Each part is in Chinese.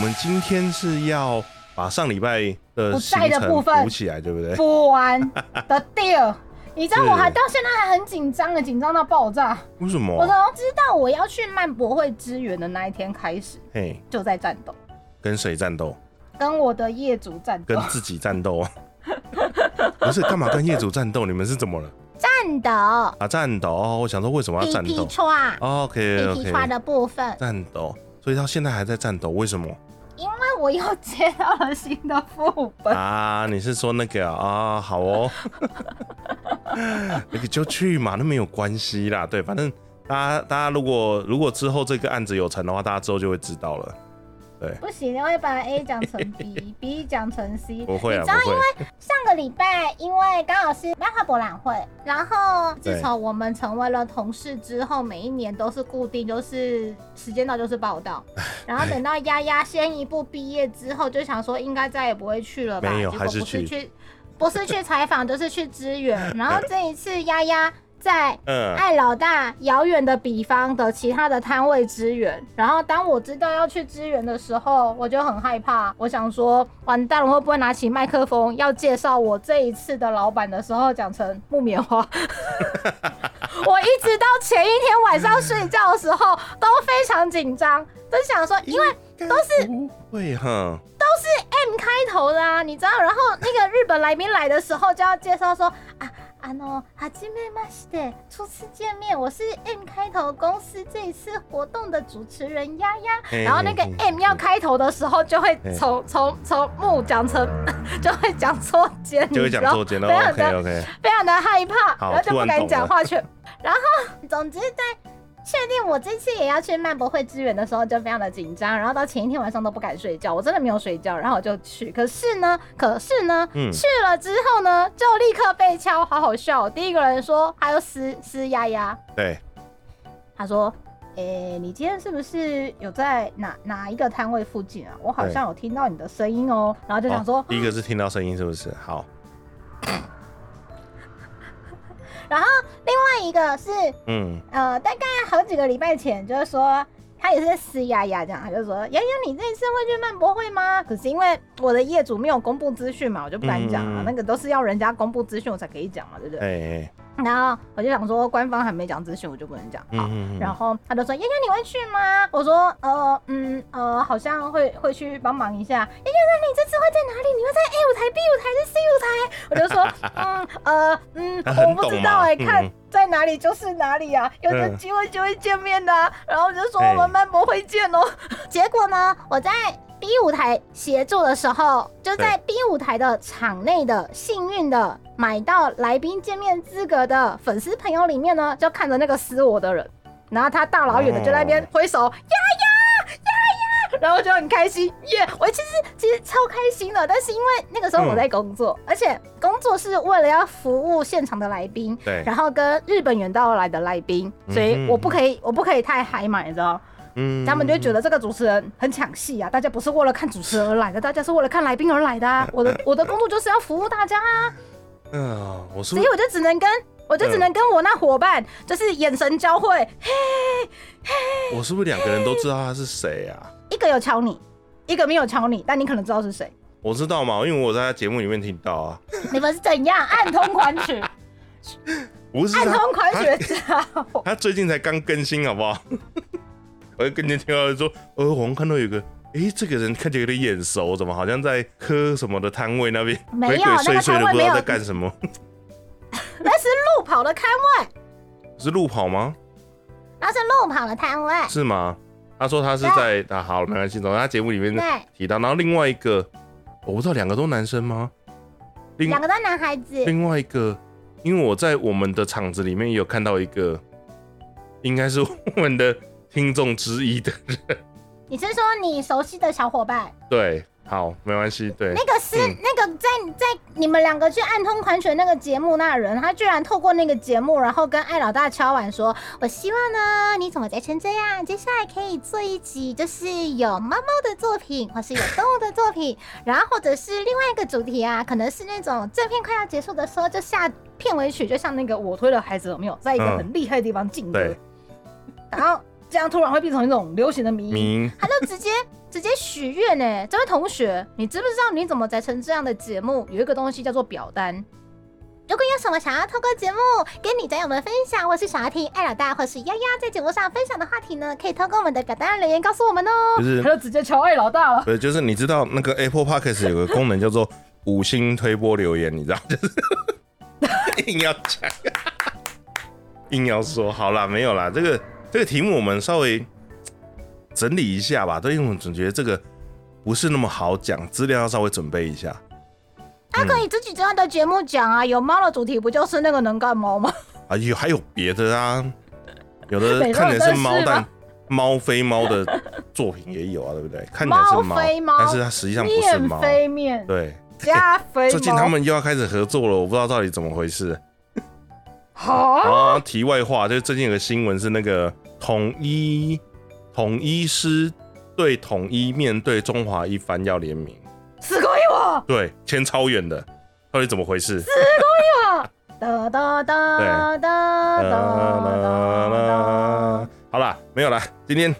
们今天是要把上礼拜的不在的部分补起来，对不对？补完的 deal。你知道我还到现在还很紧张的，紧张到爆炸。为什么我？从知道我要去漫博会支援的那一天开始，嘿，就在战斗，跟谁战斗？跟我的业主战斗跟。自己战斗啊？不是，干嘛跟业主战斗？你们是怎么了？战斗啊，战斗哦！我想说，为什么要战斗串？OK PP 串 OK，的部分，战斗，所以到现在还在战斗，为什么？因为我又接到了新的副本。啊，你是说那个啊？好哦，那个就去嘛，那没有关系啦。对，反正大家大家如果如果之后这个案子有成的话，大家之后就会知道了。不行，我会把 A 讲成 B，B 讲成 C。不会啊，你知道，因为。上个礼拜，因为刚好是漫画博览会，然后自从我们成为了同事之后，每一年都是固定，就是时间到就是报道。然后等到丫丫先一步毕业之后，就想说应该再也不会去了吧？没有还是去，不是去采访，就是去支援。然后这一次丫丫在嗯，爱老大遥远的比方的其他的摊位支援，然后当我知道要去支援的时候，我就很害怕。我想说，完蛋了，会不会拿起麦克风要介绍我这一次的老板的时候讲成木棉花？我一直到前一天晚上睡觉的时候都非常紧张，都想说，因为都是不会哈。M 开头的啊，你知道？然后那个日本来宾来的时候就要介绍说啊。あの、はじめまして，初次见面，我是 M 开头公司这一次活动的主持人丫丫。嘿然后那个嘿嘿 M 要开头的时候，就会嘿从从从木讲成，就会讲错肩，就会你知道讲错肩了非常，OK 的 OK，非常的害怕，好然后就不敢突然懂了讲话去。然后，总之在 确定我这次也要去漫博会支援的时候，就非常的紧张，然后到前一天晚上都不敢睡觉，我真的没有睡觉，然后我就去。可是呢，可是呢，嗯去了之后呢，就立刻被敲，好好笑哦。第一个人说还有撕撕丫丫，对，他说。诶、你今天是不是有在哪哪一个摊位附近啊？我好像有听到你的声音哦。然后就想说哦，第一个是听到声音是不是？好，然后另外一个是嗯，呃，大概好几个礼拜前，就是说他也是在撕丫丫这样，他就说丫丫，你这次会去漫博会吗？可是因为我的业主没有公布资讯嘛，我就不敢讲啊，嗯那个都是要人家公布资讯我才可以讲嘛，对不对？哎哎，然后我就想说，官方还没讲资讯，我就不能讲。好，嗯嗯然后他就说：“丫丫，你会去吗？”我说：“呃，嗯，呃，好像会会去帮忙一下。”丫丫，那你这次会在哪里？你会在 A 舞台、B 舞台还是 C 舞台？我就说：“ 嗯，呃，嗯，我不知道哎、看嗯在哪里就是哪里啊，有的嗯机会就会见面的啊、然后我就说 哎我们漫博会见哦。结果呢，我在 B 舞台协助的时候，就在 B 舞台的场内的幸运的买到来宾见面资格的粉丝朋友里面呢，就看着那个撕我的人，然后他大老远的就在那边挥手，呀呀呀呀，然后就很开心耶我其实其实超开心的，但是因为那个时候我在工作，而且工作是为了要服务现场的来宾，对，然后跟日本远道而来的来宾，所以我不可以我不可以太嗨嘛，你知道。嗯他们就会觉得这个主持人很抢戏啊！大家不是为了看主持人而来的，大家是为了看来宾而来的啊！我的我的工作就是要服务大家啊，嗯，我说所以我就只能跟我就只能跟我那伙伴就是眼神交汇，嘿，我是不是两个人都知道他是谁啊？一个有敲你，一个没有敲你，但你可能知道是谁。我知道嘛，因为我在他节目里面听到啊，你们是怎样暗通款曲？不是，暗通款曲他最近才刚更新，好不好？我就跟人听到说，呃，我们看到有个，诶，这个人看起来有点眼熟，怎么好像在喝什么的摊位那边没有鬼鬼祟祟的，那不知道在干什么。那是路跑的摊位，是路跑吗？那是路跑的摊位。是吗？他说他是在啊，好，没关系，总之他节目里面，提到，然后另外一个，我不知道两个都男生吗？两个都男孩子。另外一个，因为我在我们的场子里面也有看到一个，应该是我们的听众之一的人。你是说你熟悉的小伙伴？对，好，没关系，对，那个是、嗯那个在在你们两个去暗通款曲那个节目那人，他居然透过那个节目，然后跟艾老大敲碗说：“我希望呢，你怎么宅成这样？接下来可以做一集就是有猫猫的作品，或是有动物的作品，然后或者是另外一个主题啊，可能是那种正片快要结束的时候就下片尾曲，就像那个我推的孩子有没有，在一个嗯很厉害的地方进歌。对然后这样突然会变成一种流行的迷他就直接 直接许愿呢。这位同学，你知不知道你怎么才成这样的节目？有一个东西叫做表单。如果有什么想要透过节目跟你战友们分享，或是想要听艾老大或是丫丫在节目上分享的话题呢，可以透过我们的表单留言告诉我们哦。就是他就直接敲艾老大了。对，就是你知道那个 Apple Podcast 有个功能叫做五星推波留言，你知道，就 是硬要讲，硬要说，好啦，没有啦，这个这个题目我们稍微整理一下吧，对，因为我总觉得这个不是那么好讲，资料要稍微准备一下。他可以自己这样的节目讲啊，有猫的主题不就是那个能干猫吗？啊，有还有别的啊，有的美 看起来是猫但猫非猫的作品也有啊，对不对？看起来是猫非猫但是它实际上不是面猫。非面，对，加非猫。最近他们又要开始合作了，我不知道到底怎么回事。好啊，题外话，就是最近有个新闻是那个统一统一师对统一面对中华一番要联名，すごいわ。对，签超远的，到底怎么回事？哒哒哒哒哒哒哒。好啦，没有啦，今天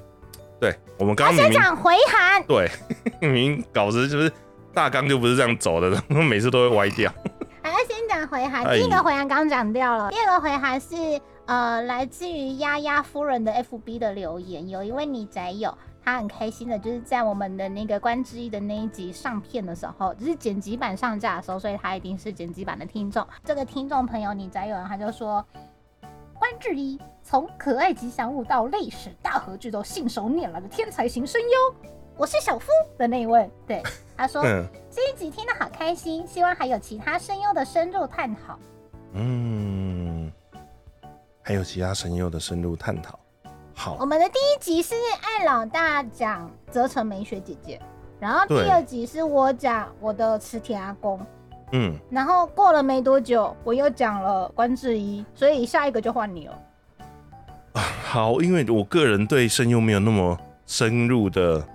对我们刚刚明明先讲回函，对明明稿子就是大纲就不是这样走的，然后每次都会歪掉。 回函。哎第一个回函刚讲掉了，第二个回函是呃来自于丫丫夫人的 FB 的留言，有一位女宅友。她很开心的，就是在我们的那个关之一的那一集上片的时候，就是剪辑版上架的时候，所以她一定是剪辑版的听众。这个听众朋友，女宅友，他就说，关之一从可爱吉祥物到历史大合剧都信手拈来的天才型声优，我是小夫的那一位。对，他说、嗯这一集听得好开心，希望还有其他声优的深入探讨。嗯，还有其他声优的深入探讨。好我，们的第一集是艾老大讲泽城美雪姐姐，然后第二集是我讲我的磁铁阿公，嗯，然后过了没多久，我又讲了关智一，所以下一个就换你了。好，因为我个人对声优没有那么深入的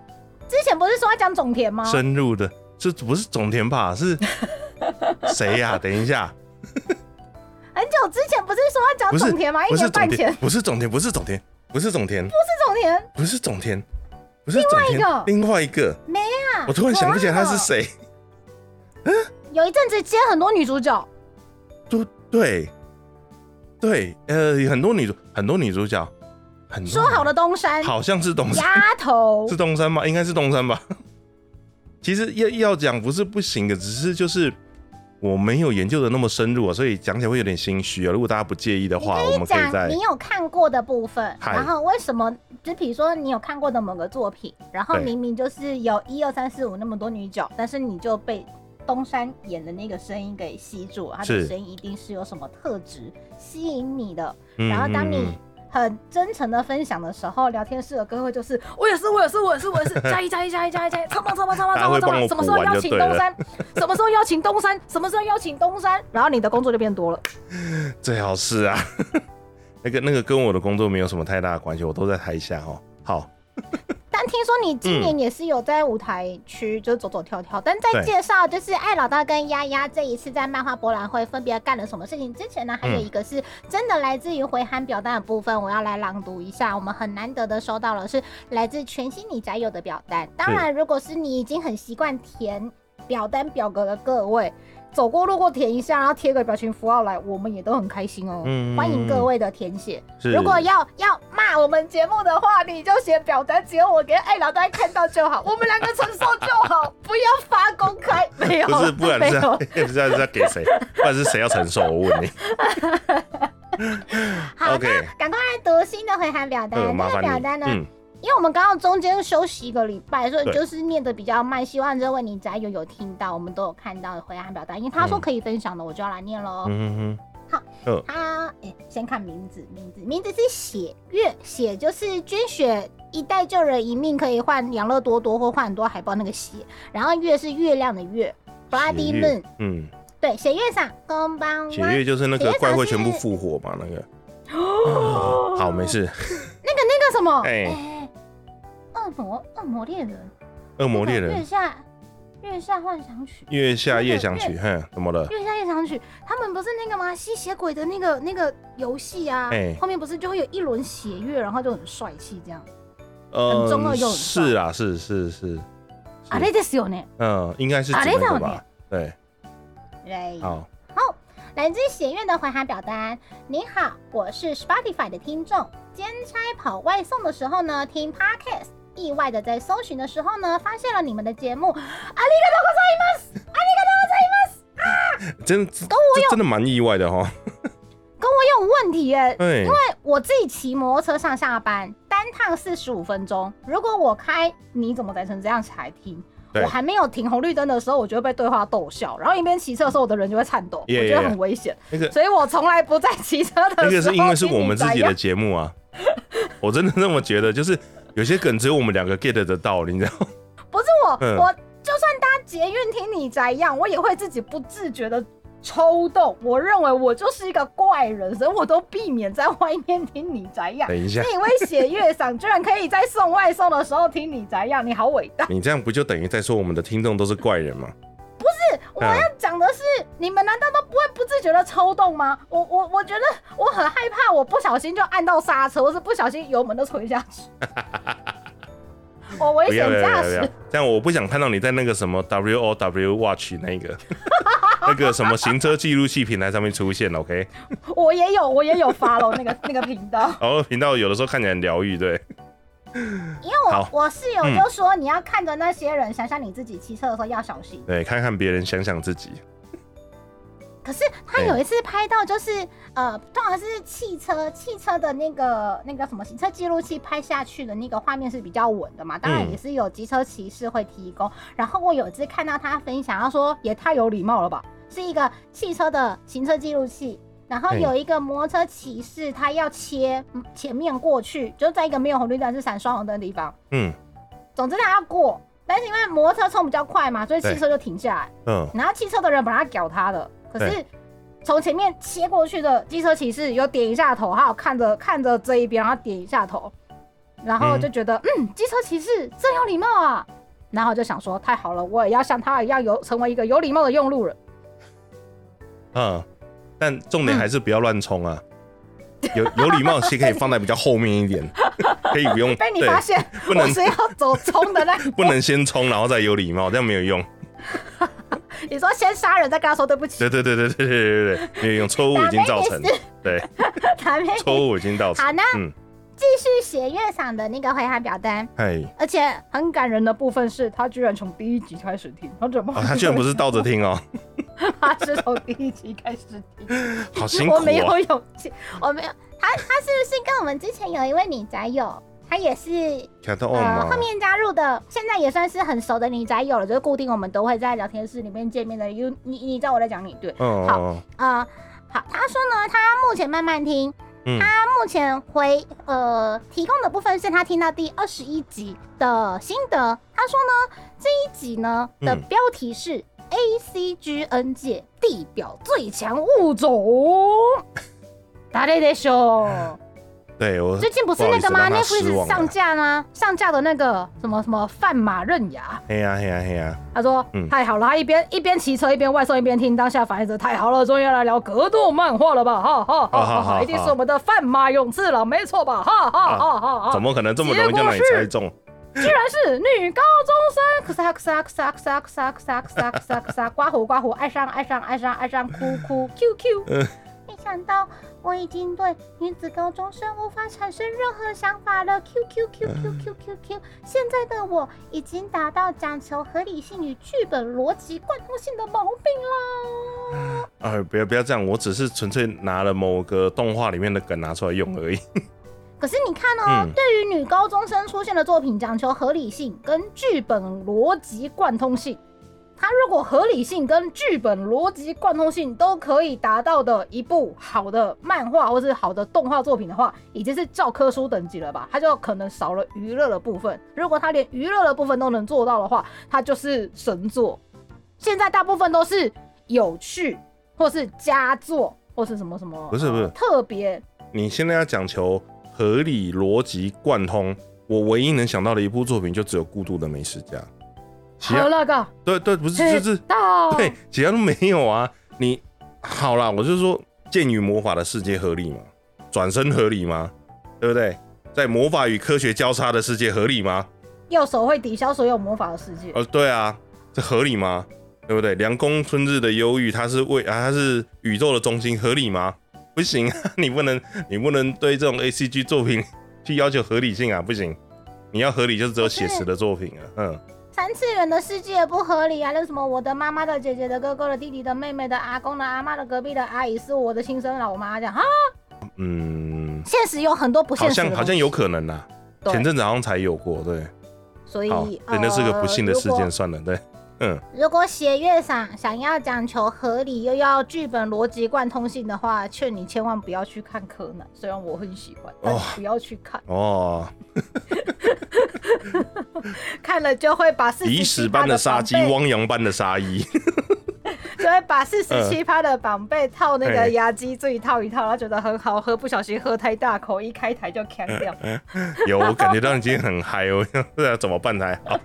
之前不是说要讲种田吗？深入的，这不是种田吧？是 谁呀、等一下，很久之前不是说要讲种田吗？一不是总年半前田，不是种田，不是种田，不是总田，不是种田，不是种田，不是总田另外一个，另外一个，没啊？我突然想不起来他是。谁。有一阵子接很多女主角，对对对，呃，很多女主很多女主角，很说好的东山好像是东山，丫头 是东山吗？应该是东山吧？其实要要讲不是不行的，只是就是我没有研究的那么深入啊，所以讲起来会有点心虚啊。如果大家不介意的话，我们可以在讲你有看过的部分，然后为什么？就比如说你有看过的某个作品，然后明明就是有一二三四五那么多女角，但是你就被东山演的那个声音给吸住了，他的是声音一定是有什么特质吸引你的。嗯然后当你很真诚的分享的时候，聊天室的各位就是我也是，我也是，我也是，我也是，加一加一加一加一加一，超棒超棒超棒超棒超棒！什么时候邀请东山？什么时候邀请东山？什么时候邀请东山？然后你的工作就变多了。最好是啊，那个那个跟我的工作没有什么太大的关系，我都在台下哦。好，但听说你今嗯年也是有在舞台区就是走走跳跳，但在介绍就是艾老大跟丫丫这一次在漫画博览会分别干了什么事情之前呢，还有嗯一个是真的来自于回函表单的部分，我要来朗读一下。我们很难得的收到了是来自全新你宅友的表单。当然，如果是你已经很习惯填表单表格的各位。走过路过填一下，然后贴个表情符号来，我们也都很开心哦。嗯欢迎各位的填写。如果要要骂我们节目的话，你就写表单，只有我跟艾老大看到就好，我们两个承受就好，不要发公开。没有，不是，不然没有。不是要是要给谁？不然是谁要承受？我问你。好 OK 那赶快来读新的回函表单。表单呢，嗯，因为我们刚刚中间休息一个礼拜，所以就是念的比较慢。希望这位你宅友有听到，我们都有看到回函表达，因为他说嗯可以分享的，我就要来念喽。嗯哼好哼，他哎、先看名字，名字名字是血月，血就是捐血一代救人一命可以换养乐多多或换很多海报那个血，然后月是月亮的月，Bloody Moon，嗯，对，血月上公帮血月就是那个怪会全部是复活嘛，那个。哦 好，没事。那个那个什么，哎哎，恶魔恶魔猎人，恶魔猎人那个月下 月下幻想曲，月下夜想曲，哼，怎么了？月下夜想曲，他们不是那个吗？吸血鬼的那个那个游戏啊，哎后面不是就会有一轮血月，然后就很帅气这样。呃中二又很帅是啊，是是是，あれですよね。嗯，应该是指あれだよね那个吧？对，对，好，来自血月的回函表单。你好，我是 Spotify 的听众，兼差跑外送的时候呢，听 Podcast， 意外的在搜寻的时候呢，发现了你们的节目。阿尼卡多古赛马斯，阿尼卡多古赛马斯啊！真的，跟我有真的蛮意外的哈。跟我有问题耶，因为我自己骑摩托车上下班，单趟四十五分钟。如果我开，你怎么改成这样才听？我还没有停红绿灯的时候，我就被对话逗笑，然后一边骑车的时候，我的人就会颤抖，我觉得很危险。那个，所以我从来不在骑车的时候。那个是因为是我们自己的节目啊，我真的那么觉得，就是。有些梗只有我们两个 get 得到，你知道吗？不是我，嗯我就算搭捷运听你宅样，我也会自己不自觉的抽动。我认为我就是一个怪人，所以我都避免在外面听你宅样。等一下，那位写月赏居然可以在送外送的时候听你宅样，你好伟大！你这样不就等于在说我们的听众都是怪人吗？我要讲的是，你们难道都不会不自觉的抽动吗？我我我觉得我很害怕，我不小心就按到刹车，或是不小心油门都吹下去。我危险驾驶，，这样我不想看到你在那个什么 W O W Watch 那个那个什么行车记录器平台上面出现，OK？我也有我也有 follow 那个那个频道。然后频道有的时候看起来很疗愈，对，因为我我室友就说，你要看着那些人，想想你自己骑车的时候要小心。对，看看别人，想想自己，可是他有一次拍到，就是呃，通常是汽车汽车的那个那个什么行车记录器拍下去的那个画面是比较稳的嘛，当然嗯也是有机车骑士会提供。然后我有一次看到他分享，他说也太有礼貌了吧，是一个汽车的行车记录器。然后有一个摩托车骑士，他要切嗯前面过去，就在一个没有红绿灯是闪双红灯的地方。嗯总之他要过，但是因为摩托车冲比较快嘛，所以汽对车就停下来。嗯，然后汽车的人本来要屌他的，可是对从前面切过去的机车骑士有点一下头，还有看着看着这一边，然后点一下头，然后就觉得嗯，机车骑士真有礼貌啊。然后就想说，太好了，我也要像他一样有成为一个有礼貌的用路人。嗯，但重点还是不要乱冲啊。有有礼貌，其实可以放在比较后面一点，可以不用被你对发现不能我是要走冲的那 不能先冲，然后再有礼貌，这样没有用。你说先杀人，再跟他说对不起，对对对对对对对对，没有用，错误已经造成对，错误已经造成。好，呢嗯，继续写月赏的那个回函表单，哎，而且很感人的部分是他居然从第一集开始听，他怎么？哦，他居然不是倒着听哦，他是从第一集开始听，好辛苦我没有啊。勇气，我没有。他他是不是跟我们之前有一位女宅友，他也是呃后？面加入的，现在也算是很熟的女宅友了，就是固定我们都会在聊天室里面见面的。You 你你知道我在讲你对？嗯，好哦呃，好，他说呢，他目前慢慢听，嗯他目前回呃提供的部分是他听到第二十一集的心得。他说呢，这一集呢的嗯标题是 A C G N 界地表最强物种。达雷的秀，对我最近不是那个吗？Netflix 上架吗？上架的那个什么什么范马刃牙，嘿呀嘿呀嘿呀，他说、嗯太好了，他一边一边骑车一边外送一边听，当下反应着太好了，终于要来聊格斗漫画了吧？哈哈哈哈哈，一定是我们的范马勇士了，没错吧？哈哈哈哈哈！怎么可能这么容易就让你猜中？居然是女高中生？可萨可萨可萨可萨可萨可萨可萨可萨可萨，刮胡刮胡，爱上爱上爱上爱上，哭哭 QQ。嗯没想到我已经对女子高中生无法产生任何想法了。Q Q Q Q Q Q Q，现在的我已经达到讲求合理性与剧本逻辑贯通性的毛病了。哎，不要不要这样，我只是纯粹拿了某个动画里面的梗拿出来用而已。可是你看哦，嗯对于女高中生出现的作品，讲求合理性跟剧本逻辑贯通性。它如果合理性跟剧本逻辑贯通性都可以达到的一部好的漫画或是好的动画作品的话，已经是教科书等级了吧？它就可能少了娱乐的部分。如果它连娱乐的部分都能做到的话，它就是神作。现在大部分都是有趣，或是佳作，或是什么什么，不是不是呃特别你现在要讲求合理逻辑贯通，我唯一能想到的一部作品就只有《孤独的美食家》。其他好了个，对对，不是就是到 对，其他都没有啊。你好啦，我就说，剑与魔法的世界合理吗？转身合理吗？对不对？在魔法与科学交叉的世界合理吗？右手会抵消所有魔法的世界。呃，对啊，这合理吗？对不对？凉宫春日的忧郁，它是为啊，它是宇宙的中心，合理吗？不行啊，你不能，你不能对这种 A C G 作品 去要求合理性啊，不行。你要合理，就是只有写实的作品啊，嗯。三次元的世界不合理啊！那什么，我的妈妈的姐姐的哥哥的弟弟的妹妹的阿公的阿妈的隔壁的阿姨是我的亲生老妈，这样哈。嗯，现实有很多不现好实好像好像有可能啦。对前阵子好像才有过，对。所以好，对，那是个不幸的事件，算了，对，嗯，如果写乐赏想要讲求合理，又要剧本逻辑贯通性的话，劝你千万不要去看柯南。虽然我很喜欢，但哦。不要去看，哦，看了就会把四蚁十七趴屎般的杀机，汪洋般的杀意，就会把四十七趴的绑被套那个哎压机自己套一套，然后觉得很好喝，不小心喝太大口，一开台就扛掉。有我感觉到你今天很嗨哦，不知道怎么办才好。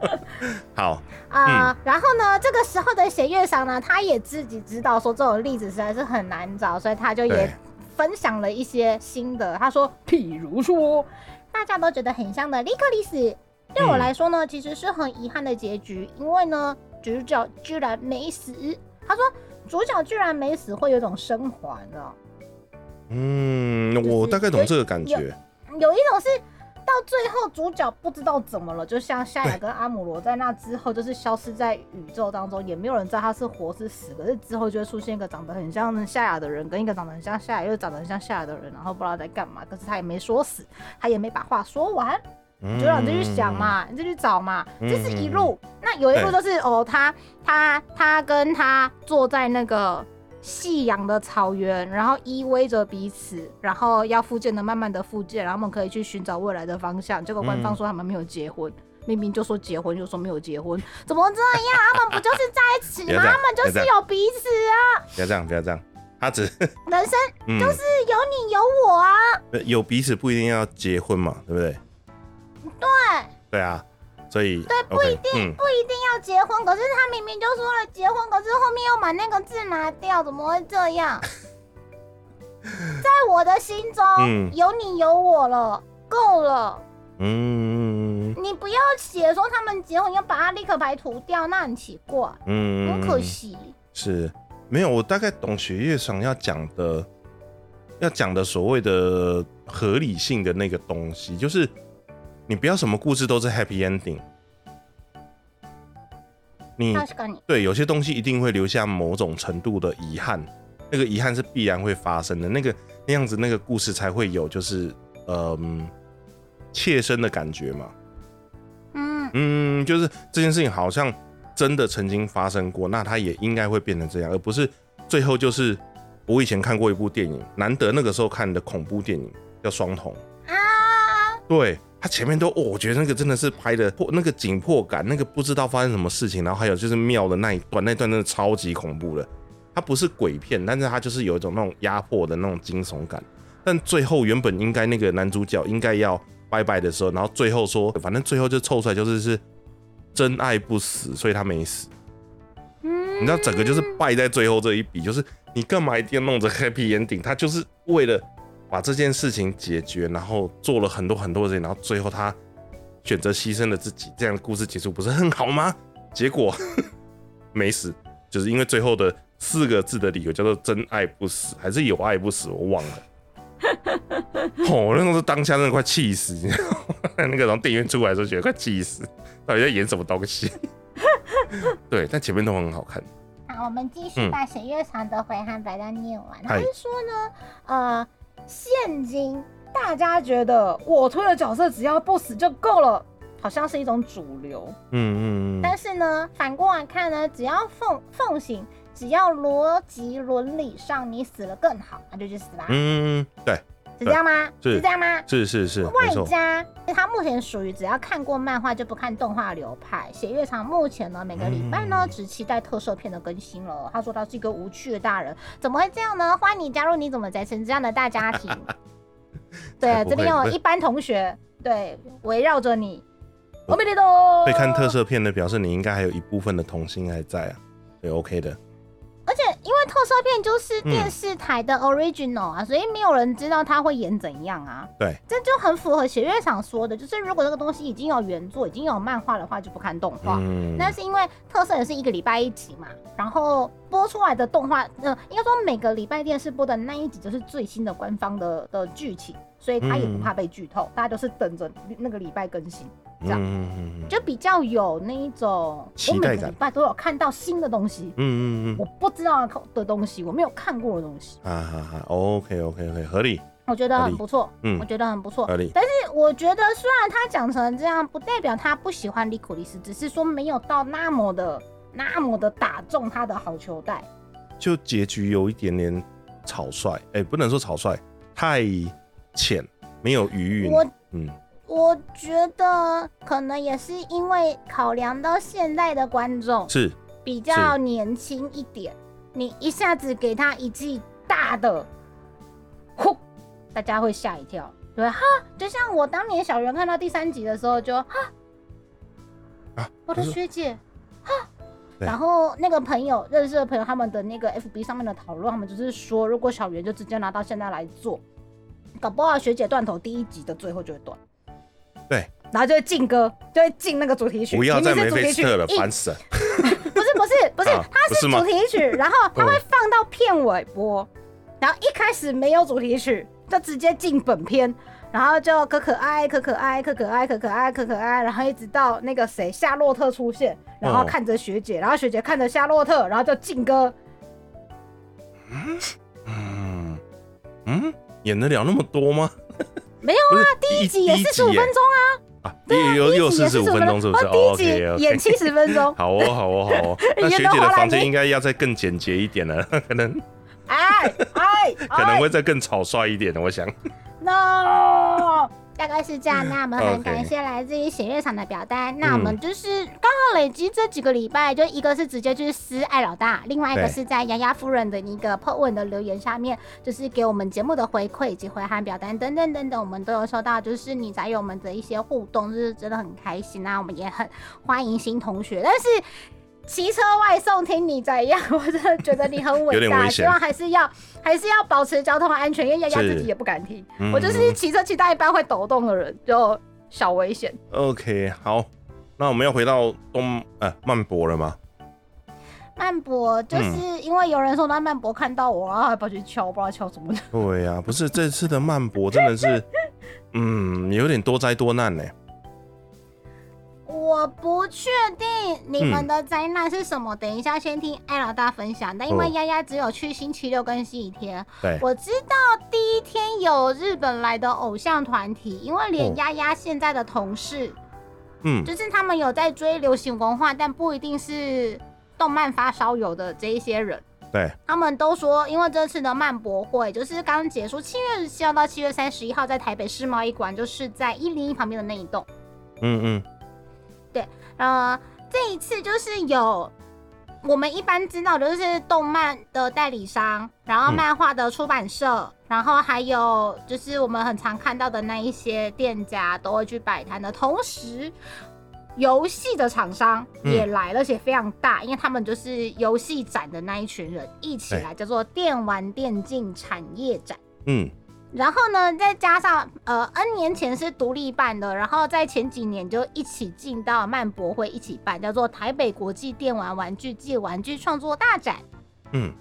好，啊、然后呢，这个时候的弦乐商呢，他也自己知道说这种例子实在是很难找，所以他就也分享了一些新的。他说，譬如说，大家都觉得很像的利克里斯，对我嗯来说呢，其实是很遗憾的结局，因为呢，主角居然没死。他说，主角居然没死，会有一种升华，你知道？嗯，就是我大概懂这个感觉。有一种是到最后主角不知道怎么了，就像夏雅跟阿姆罗在那之后就是消失在宇宙当中，也没有人知道他是活是死。可是之后就会出现一个长得很像夏雅的人，跟一个长得很像夏雅又长得很像夏雅的人，然后不知道在干嘛。可是他也没说死，他也没把话说完。嗯就让你自己去想嘛，你自己去找嘛。嗯这是一路，那有一路就是哦，他他他跟他坐在那个夕阳的草原，然后依偎着彼此，然后要复健的慢慢的复健，然后我们可以去寻找未来的方向。结果官方说他们没有结婚。明明就说结婚，就说没有结婚，怎么这样？他们不就是在一起吗？他们就是有彼此啊！不要这样，不要这样。他只 人生嗯，就是有你有我啊！有彼此不一定要结婚嘛，对不对？对，对啊，所以对不一定嗯，不一定要结婚，可是他明明就说了结婚，可是后面又把那个字拿掉，怎么会这样？在我的心中，嗯有你有我了，够了。嗯你不要写说他们结婚要把他立刻白涂掉，那很奇怪，嗯，很可惜。是没有，我大概懂学业上要讲的，要讲的所谓的合理性的那个东西，就是你不要什么故事都是 happy ending，你对有些东西一定会留下某种程度的遗憾，那个遗憾是必然会发生的，那个那样子那个故事才会有就是嗯切身的感觉嘛。嗯，嗯，就是这件事情好像真的曾经发生过，那它也应该会变成这样，而不是最后就是我以前看过一部电影，难得那个时候看的恐怖电影叫《双瞳》，啊，对他前面都，我觉得那个真的是拍的破那个紧迫感，那个不知道发生什么事情，然后还有就是庙的那一段，那段真的超级恐怖的。它不是鬼片，但是它就是有一种那种压迫的那种惊悚感。但最后原本应该那个男主角应该要拜拜的时候，然后最后说，反正最后就凑出来就是是真爱不死，所以他没死。你知道整个就是败在最后这一笔，就是你干嘛一定要弄着 happy 眼顶他就是为了把这件事情解决，然后做了很多很多的事情，然后最后他选择牺牲了自己，这样的故事结束不是很好吗？结果没死，就是因为最后的四个字的理由叫做“真爱不死”还是“有爱不死”，我忘了。哦，我那时候当下真的快气死，你知道吗？那个从电影院出来的时候觉得快气死，到底在演什么东西？对，但前面都很好看。好，我们继续嗯把沈月长的回函把它念完。他说呢，呃，现金大家觉得我推的角色只要不死就够了，好像是一种主流。嗯嗯嗯。但是呢，反过来看呢，只要奉奉行，只要逻辑伦理上你死了更好，那就去死吧，嗯，对，是这样吗？是这样吗？是是是，外。加他目前属于只要看过漫画就不看动画流派。写月场目前呢每个礼拜呢嗯只期待特摄片的更新了。他说他是一个无趣的大人，怎么会这样呢？欢迎你加入你怎么宅成这样的大家庭。对，这边有一班同学，对，围绕着你。我没得懂。会看特摄片的，表示你应该还有一部分的童心还在啊，对，OK 的。而且因为特色片就是电视台的 original 啊，所以没有人知道他会演怎样啊。对，这就很符合写乐场说的，就是如果这个东西已经有原作、已经有漫画的话，就不看动画。嗯，那是因为特色也是一个礼拜一集嘛，然后播出来的动画，呃，应该说每个礼拜电视播的那一集就是最新的官方的的剧情，所以他也不怕被剧透，大家都是等着那个礼拜更新，这样。嗯嗯嗯就比较有那一种，我每期待感。个礼拜都有看到新的东西，嗯嗯嗯。我不知道的东西，我没有看过的东西，嗯，啊哈哈，OK OK OK，合理，我觉得很不错，嗯。我觉得很不错。合理，但是我觉得，虽然他讲成这样，不代表他不喜欢利库利斯，只是说没有到那么的、那么的打中他的好球带。就结局有一点点草率，哎，不能说草率，太浅，没有余韵。我嗯，我觉得可能也是因为考量到现在的观众是，比较年轻一点，你一下子给他一记大的，呼，大家会吓一跳，对哈，就像我当年小圆看到第三集的时候就哈，啊，我的学姐，哈。然后那个朋友认识的朋友，他们的那个 FB 上面的讨论，他们就是说，如果小圆就直接拿到现在来做，搞不好学姐断头第一集的最后就会断。对，然后就会进歌，就会进那个主题曲。不要再梅明明是主题曲了，烦死了。不是不是不是，啊它是主题曲，然后它会放到片尾播，然后一开始没有主题曲，就直接进本片，然后就可可爱可可爱可可爱可可爱可可爱，然后一直到那个谁夏洛特出现，然后哦看着学姐，然后学姐看着夏洛特，然后就进歌。嗯嗯，演得了那么多吗？没有啊第一集也四十五分钟啊，啊，又又又第一集也四十五分钟，是不是？哦，第一集演。七十分钟，好哦，好哦，好哦。那学姐的房间应该要再更简洁一点了，可能哎哎，可能会再更草率一点的，我想。no，大概是这样。那我们很感谢来自于写乐场的表单。那我们就是刚好累积这几个礼拜，就一个是直接就是私爱老大，另外一个是在丫丫夫人的一个 po 文的留言下面，就是给我们节目的回馈以及回函表单等等等等，我们都有收到，就是你才有我们的一些互动，就是真的很开心啊。我们也很欢迎新同学，但是。骑车外送听你怎样，我真的觉得你很伟大，危希望还是要还是要保持交通安全，因为丫丫自己也不敢听。嗯我就是骑车骑到一般会抖动的人，就小危险。OK，好，那我们要回到东呃曼博了吗？曼博就是因为有人说他曼博看到我，然后还跑去敲，不知道敲什么的。对呀、不是这次的曼博真的是，嗯，有点多灾多难呢。我不确定你嗯们的灾难是什么，等一下先听艾老大分享。但因为哦丫丫只有去星期六跟星期天，对，我知道第一天有日本来的偶像团体，因为连哦丫丫现在的同事，嗯，就是他们有在追流行文化，但不一定是动漫发烧友的这一些人。对，他们都说，因为这次的漫博会就是刚结束，七月十七号到七月三十一号在台北世贸一馆，就是在一零一旁边的那一栋。嗯嗯，呃，这一次就是有我们一般知道的就是动漫的代理商，然后嗯漫画的出版社，然后还有就是我们很常看到的那一些店家都会去摆摊的同时。游戏的厂商也来了，而且非常大，因为他们就是游戏展的那一群人一起来，叫做电玩电竞产业展。嗯，然后呢，再加上呃，N 年前是独立办的，然后在前几年就一起进到漫博会一起办，叫做台北国际电玩玩具暨玩具创作大展。嗯，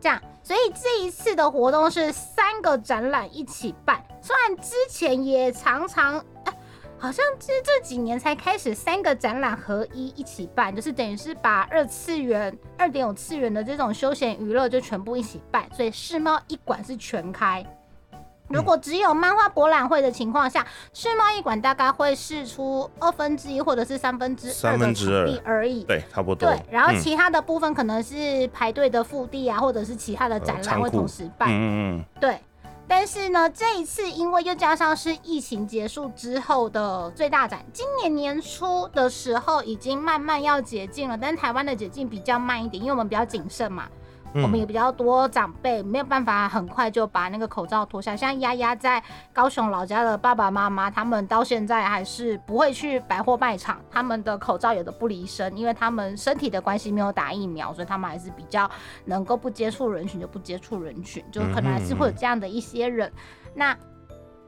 这样，所以这一次的活动是三个展览一起办。虽然之前也常常，哎，好像这这几年才开始三个展览合一一起办，就是等于是把二次元、二点五次元的这种休闲娱乐就全部一起办，所以世贸一馆是全开。如果只有漫画博览会的情况下，世贸易馆大概会试出二分之一或者是三分之二三的分之二场地而已。对，差不多。对，然后嗯其他的部分可能是排队的腹地啊，或者是其他的展览会同时办。嗯嗯对，但是呢，这一次因为又加上是疫情结束之后的最大展，今年年初的时候已经慢慢要解禁了，但台湾的解禁比较慢一点，因为我们比较谨慎嘛。嗯我们也比较多长辈没有办法很快就把那个口罩脱下。像丫丫在高雄老家的爸爸妈妈，他们到现在还是不会去百货卖场，他们的口罩有的不离身，因为他们身体的关系没有打疫苗，所以他们还是比较能够不接触人群就不接触人群，就可能还是会有这样的一些人。那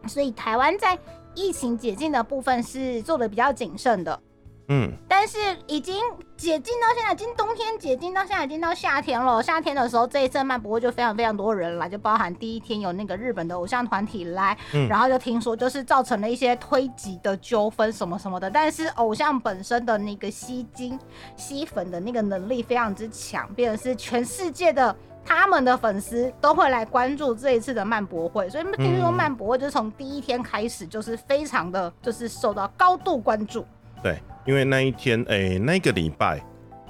所以台湾在疫情解禁的部分是做的比较谨慎的。嗯，但是已经解禁到现在，已经冬天解禁到现在，已经到夏天了。夏天的时候，这一次漫博会就非常非常多人来，就包含第一天有那个日本的偶像团体来，嗯然后就听说就是造成了一些推挤的纠纷什么什么的。但是偶像本身的那个吸金、吸粉的那个能力非常之强，变成是全世界的。他们的粉丝都会来关注这一次的漫博会，所以听说嗯漫博会就是从第一天开始就是非常的就是受到高度关注。对，因为那一天，哎、那个礼拜，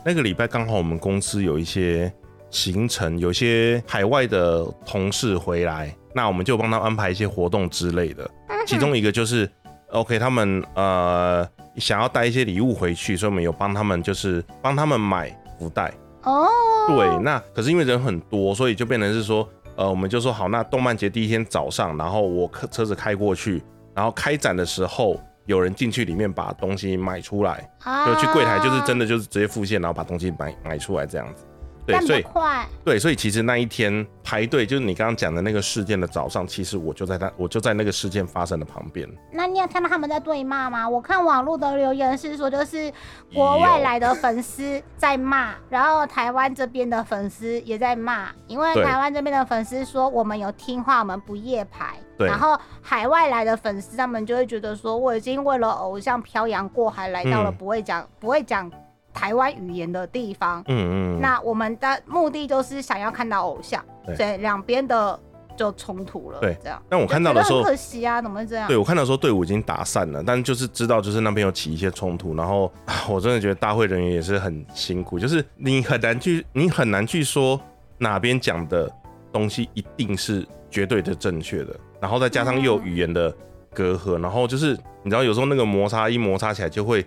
那个礼拜刚好我们公司有一些行程，有些海外的同事回来，那我们就帮他安排一些活动之类的。其中一个就是，OK，他们呃想要带一些礼物回去，所以我们有帮他们，就是帮他们买福袋。哦，对，那可是因为人很多，所以就变成是说，呃，我们就说好，那动漫节第一天早上，然后我车车子开过去，然后开展的时候，有人进去里面把东西买出来，就去柜台，就是真的，的就是直接付现，然后把东西买买出来这样子。对，但所以快。对，所以其实那一天排队，就是你刚刚讲的那个事件的早上，其实我就在那，我就在那个事件发生的旁边。那你有看到他们在对骂吗？我看网络的留言是说，就是国外来的粉丝在骂，然后台湾这边的粉丝也在骂，因为台湾这边的粉丝说我们有听话，我们不夜排。对然后海外来的粉丝，他们就会觉得说，我已经为了偶像漂洋过海来到了嗯不会讲、不会讲台湾语言的地方，嗯嗯，那我们的目的就是想要看到偶像，对所以两边的就冲突了。对这样。但我看到的时候可惜啊，怎么会这样？对我看到的时候队伍已经打散了，但就是知道就是那边有起一些冲突，然后啊 我真的觉得大会人员也是很辛苦，就是你很难去你很难去说哪边讲的东西一定是绝对的正确的，然后再加上又有语言的隔阂，然后就是你知道有时候那个摩擦一摩擦起来就会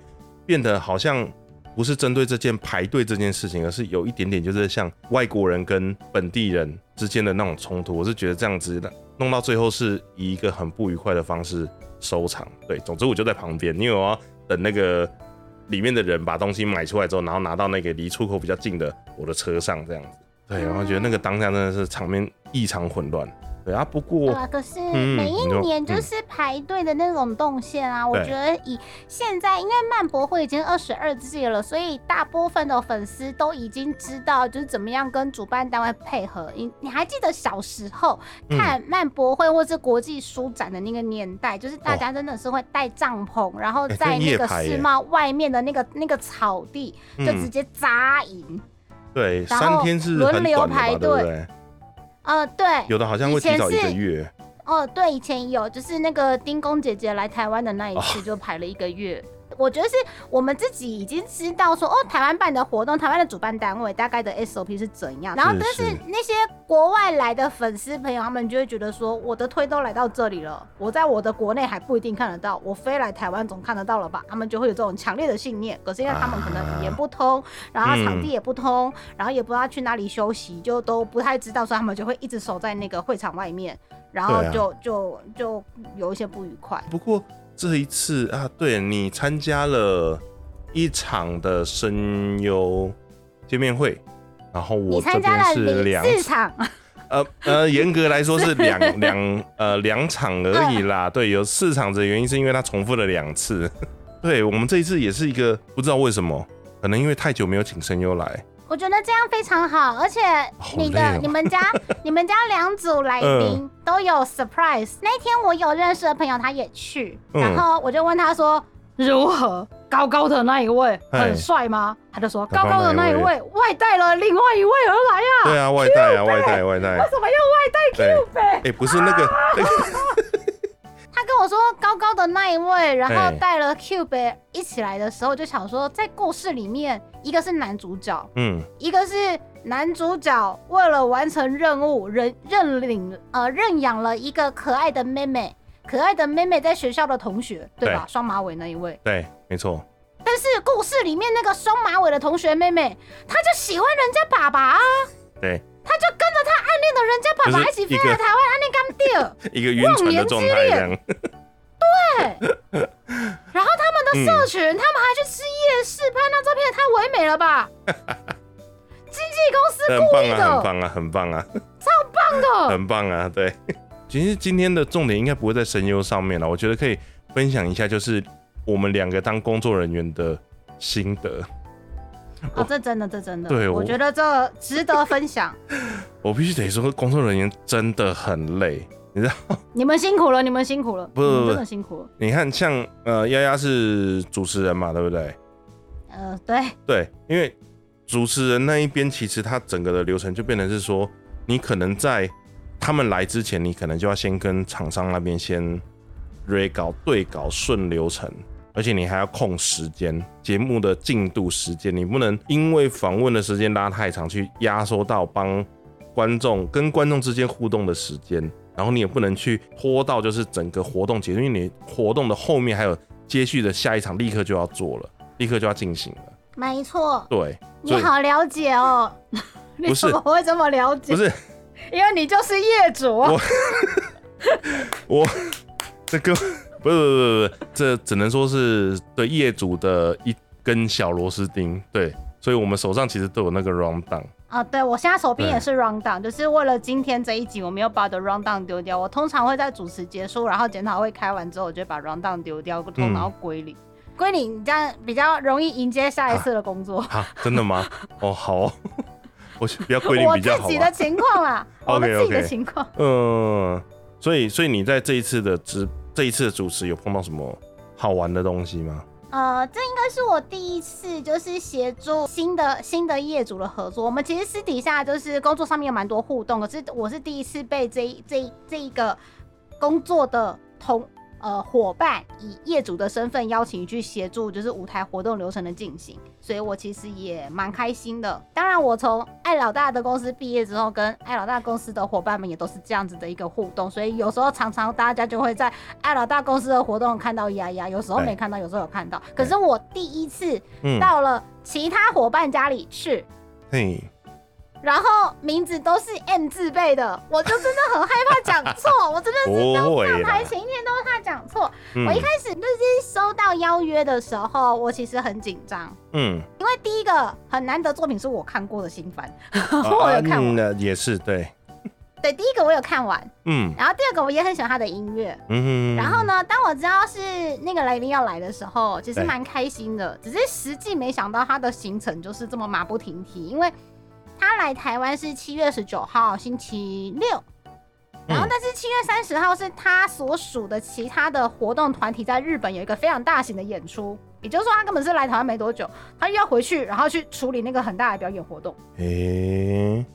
变得好像。不是针对这件排队这件事情，而是有一点点就是像外国人跟本地人之间的那种冲突。我是觉得这样子的弄到最后是以一个很不愉快的方式收场。对，总之我就在旁边，因为我要等那个里面的人把东西买出来之后，然后拿到那个离出口比较近的我的车上这样子。对，然后觉得那个当下真的是场面异常混乱。对啊，不对过啊，可是嗯每一年就是排队的那种动线啊，我觉得以现在，因为漫博会已经二十二季了，所以大部分的粉丝都已经知道就是怎么样跟主办单位配合。你你还记得小时候嗯。看漫博会或是国际书展的那个年代，就是大家真的是会带帐篷，然后哎在那个世贸外面的那个那个草地就直嗯，接扎营。对，然后三天是轮流排队呃，对，有的好像会提早一个月。哦，对，以前有，就是那个丁公姐姐来台湾的那一哦次，就排了一个月。我觉得是我们自己已经知道说，哦，台湾办的活动，台湾的主办单位大概的 SOP 是怎样。然后，但是是那些国外来的粉丝朋友，他们就会觉得说，我的推都来到这里了，我在我的国内还不一定看得到，我飞来台湾总看得到了吧？他们就会有这种强烈的信念。可是因为他们可能语言不通，然后场地也不通，然后也不知道去哪里休息，就都不太知道，所以他们就会一直守在那个会场外面。然后就、就就有一些不愉快。不过这一次啊，对你参加了一场的声优见面会，然后我这边是两四场，呃呃，严格来说是 两两呃两场而已啦。对，有四场的原因是因为它重复了两次。对我们这一次也是一个不知道为什么，可能因为太久没有请声优来，我觉得这样非常好，而且你的、哦你们家 你们家两组来宾都有 surprise。那天我有认识的朋友他也去，嗯然后我就问他说。如何？高高的那一位哎很帅吗？他就说高高的那一位外带了另外一位而来啊！对啊，外带啊，外带外带为，什么要外带，Q 呗？哎，不是那个 跟我说高高的那一位，然后哎带了 Cube 一起来的时候，就想说在故事里面，一个是男主角，嗯，一个是男主角为了完成任务，认认领呃认养了一个可爱的妹妹，可爱的妹妹在学校的同学，对吧？双马尾那一位。对，没错，但是故事里面那个双马尾的同学妹妹，她就喜欢人家爸爸啊。对，他就跟着他暗恋的人家爸爸一起飞来台湾，暗恋刚掉。一个晕船的状态这样。然后他们的社群，他们还去吃夜市拍那照片，太唯美了吧？经纪公司很棒啊，故意的，很棒啊，很棒啊，超棒的。很棒啊！对，其实今天的重点应该不会在声优上面了，我觉得可以分享一下，就是我们两个当工作人员的心得。哦，这真的，这真的，对我我觉得这值得分享。我必须得说，工作人员真的很累。你知道，你们辛苦了，你们辛苦了，不不不你们真的辛苦了。你看，像呃，丫丫是主持人嘛，对不对？呃，对，对，因为主持人那一边，其实他整个的流程就变成是说，你可能在他们来之前，你可能就要先跟厂商那边先 re 稿、对稿、顺流程，而且你还要控时间，节目的进度时间，你不能因为访问的时间拉太长，去压缩到帮观众跟观众之间互动的时间，然后你也不能去拖到就是整个活动结束，因为你活动的后面还有接续的下一场，立刻就要做了，立刻就要进行了。没错，对，你好了解哦。你不是 怎么会这么了解？不，是因为你就是业主啊。我 我这个不是不是不是不，这只能说是对业主的一根小螺丝钉。对，所以我们手上其实都有那个 round down。啊，对我现在手边也是 round down，就是为了今天这一集，我没有把我的 round down 丢掉。我通常会在主持结束，然后检讨会开完之后，我就会把 round down 丢掉，通常归零。归零，你这样比较容易迎接下一次的工作。啊，真的吗？哦，好哦，我去比较规定我比较好啊自己的。情况啦，我自己的情况。嗯，所以所以你在这一次的主这一次的主持有碰到什么好玩的东西吗？呃，这应该是我第一次就是协助新的新的业主的合作。我们其实私底下就是工作上面有蛮多互动，可是我是第一次被这这这一个工作的同呃伙伴以业主的身份邀请去协助，就是舞台活动流程的进行，所以我其实也蛮开心的。当然，我从艾老大的公司毕业之后，跟艾老大公司的伙伴们也都是这样子的一个互动，所以有时候常常大家就会在艾老大公司的活动看到丫丫，有时候对没看到，有时候有看到。可是我第一次嗯，到了其他伙伴家里去，嘿，然后名字都是 M 字辈的，我就真的很害怕讲错，我真的是上台，前一天都怕讲错。嗯我一开始就是收到邀约的时候，我其实很紧张，嗯，因为第一个很难得作品是我看过的新番，我有看完。嗯也是对，对，第一个我有看完，嗯然后第二个我也很喜欢他的音乐。嗯，然后？呢，当我知道是那个来宾要来的时候，其实对蛮开心的。只是实际没想到他的行程就是这么马不停蹄，因为他来台湾是七月十九号星期六，然后嗯但是七月三十号是他所属的其他的活动团体在日本有一个非常大型的演出，也就是说他根本是来台湾没多久，他又要回去，然后去处理那个很大的表演活动。诶，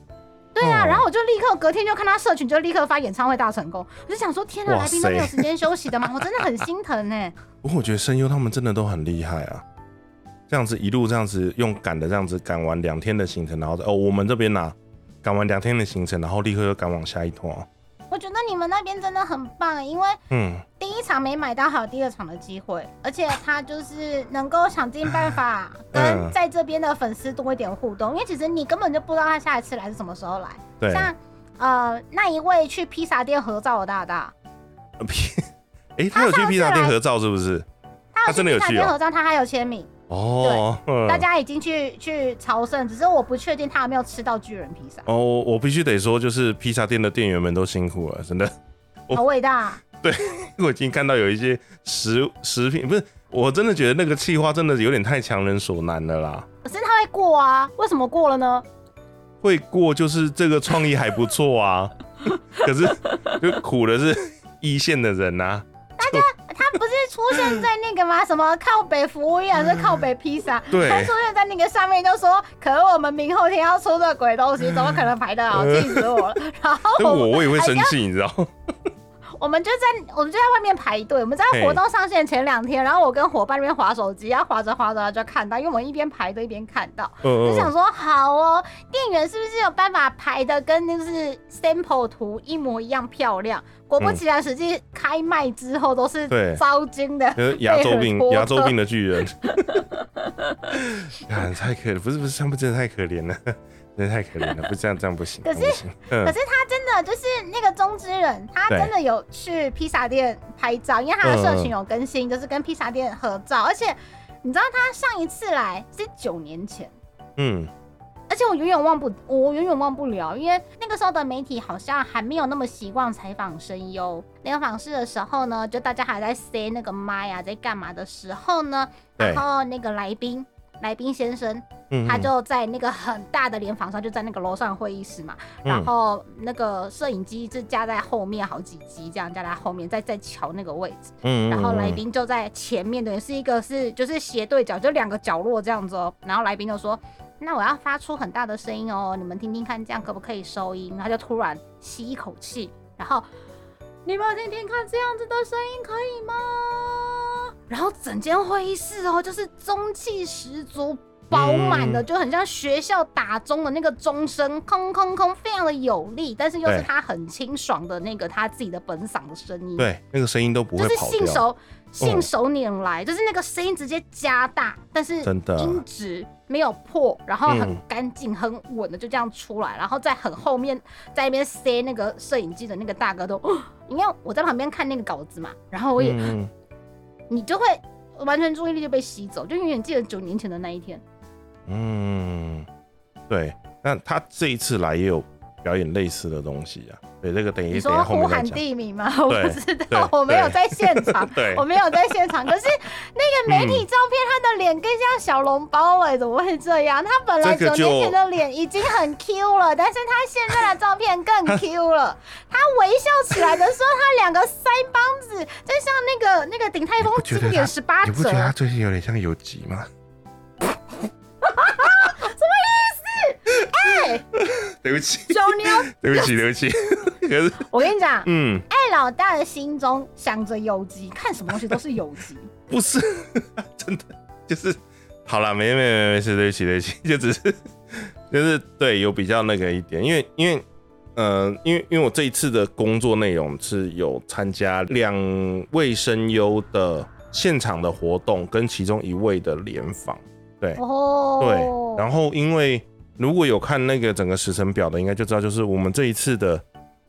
对啊，哦。然后我就立刻隔天就看他社群，就立刻发演唱会大成功。我就想说，天哪，来宾都没有时间休息的吗？我真的很心疼哎、不过我觉得声优他们真的都很厉害啊，这样子一路这样子用赶的这样子赶完两天的行程，然后哦我们这边呢、赶完两天的行程，然后立刻又赶往下一团哦。我觉得你们那边真的很棒，因为嗯，第一场没买到，还有第二场的机会，而且他就是能够想尽办法 跟嗯在这边的粉丝多一点互动，因为其实你根本就不知道他下一次来是什么时候来。对，像呃那一位去披萨店合照的大大，披，哎、他有去披萨店合照是不是？他真的有去哦店合照，他还有签名，哦，嗯大家已经去去朝圣，只是我不确定他有没有吃到巨人披萨，哦，我必须得说，就是披萨店的店员们都辛苦了，真的。哦好伟大。对我已经看到有一些食食品，不是，我真的觉得那个气话真的有点太强人所难了啦。可是他会过啊，为什么过了呢？会过就是这个创意还不错啊，可是就苦的是一线的人呐、他不是出现在那个吗？什么靠北服务业还是靠北披萨？对他出现在那个上面就说，可能我们明后天要出这鬼东西，怎么可能排得好？气死我了！然后我我我也会生气，你知道？我们就在我们就在外面排队，我们在活动上线前两天，然后我跟伙伴那边划手机，然后划着划着就看到，因为我们一边排队一边看到，嗯就想说好哦，店员是不是有办法排的跟就是 sample 图一模一样漂亮？果不其然，实际开卖之后都是对。糟心的。就是亚洲病 亚洲病的巨人，啊，太可怜不是不是，这样不真的太可怜了，真的太可怜了，不这样这样不行，可是可是他真的就是那个中之人，他真的有去披萨店拍照，因为他的社群有更新，就是跟披萨店合照，而且你知道他上一次来是九年前。嗯，而且我永远忘不，我永远忘不了，因为那个时候的媒体好像还没有那么习惯采访声优。那个访视的时候呢，就大家还在塞那个麦啊，在干嘛的时候呢，然后那个来宾，来宾先生，嗯他就在那个很大的联房上，就在那个楼上会议室嘛，嗯然后那个摄影机是架在后面好几机，这样架在后面，在在瞧那个位置。嗯然后来宾就在前面，等于是一个是就是斜对角，就两个角落这样子哦。然后来宾就说：“那我要发出很大的声音哦，你们听听看，这样可不可以收音？”然后就突然吸一口气，然后你们听听看，这样子的声音可以吗？然后整间会议室哦，就是中气十足。饱满的，嗯就很像学校打钟的那个钟声，空空空，非常的有力，但是又是对他很清爽的那个他自己的本嗓的声音。对，那个声音都不就是会跑手信手拈来，就是那个声音直接加大，但是真的。音质没有破，然后很嗯。干净、很稳的就这样出来，然后在很后面在那边塞那个摄影机的那个大哥都，哦 因为我在旁边看那个稿子嘛，然后我也、嗯，你就会完全注意力就被吸走，就永远记得九年前的那一天。嗯，对，那他这一次来也有表演类似的东西啊，对，这个等于说呼喊地名吗？我不知道，我没有在现场。对我，没有在现场，可是那个媒体照片，他的脸更像小笼包哎、怎么会这样？他本来九年前的脸已经很 Q 了，但是他现在的照片更 Q 了。他微笑起来的时候，他两个腮帮子就像那个那个鼎泰丰经典十八你不觉得他，最近有点像有吉吗？哎，对不起，九妞。对不起，对不起，可是，我跟你讲，嗯，艾老大的心中想着有机，看什么东西都是有机。不是，真的就是，好了，没没没没事，对不起对不起，就只是就是对有比较那个一点，因为因为呃，因为因为我这一次的工作内容是有参加两位声优的现场的活动，跟其中一位的联访，对哦，对，然后因为如果有看那个整个时程表的，应该就知道，就是我们这一次的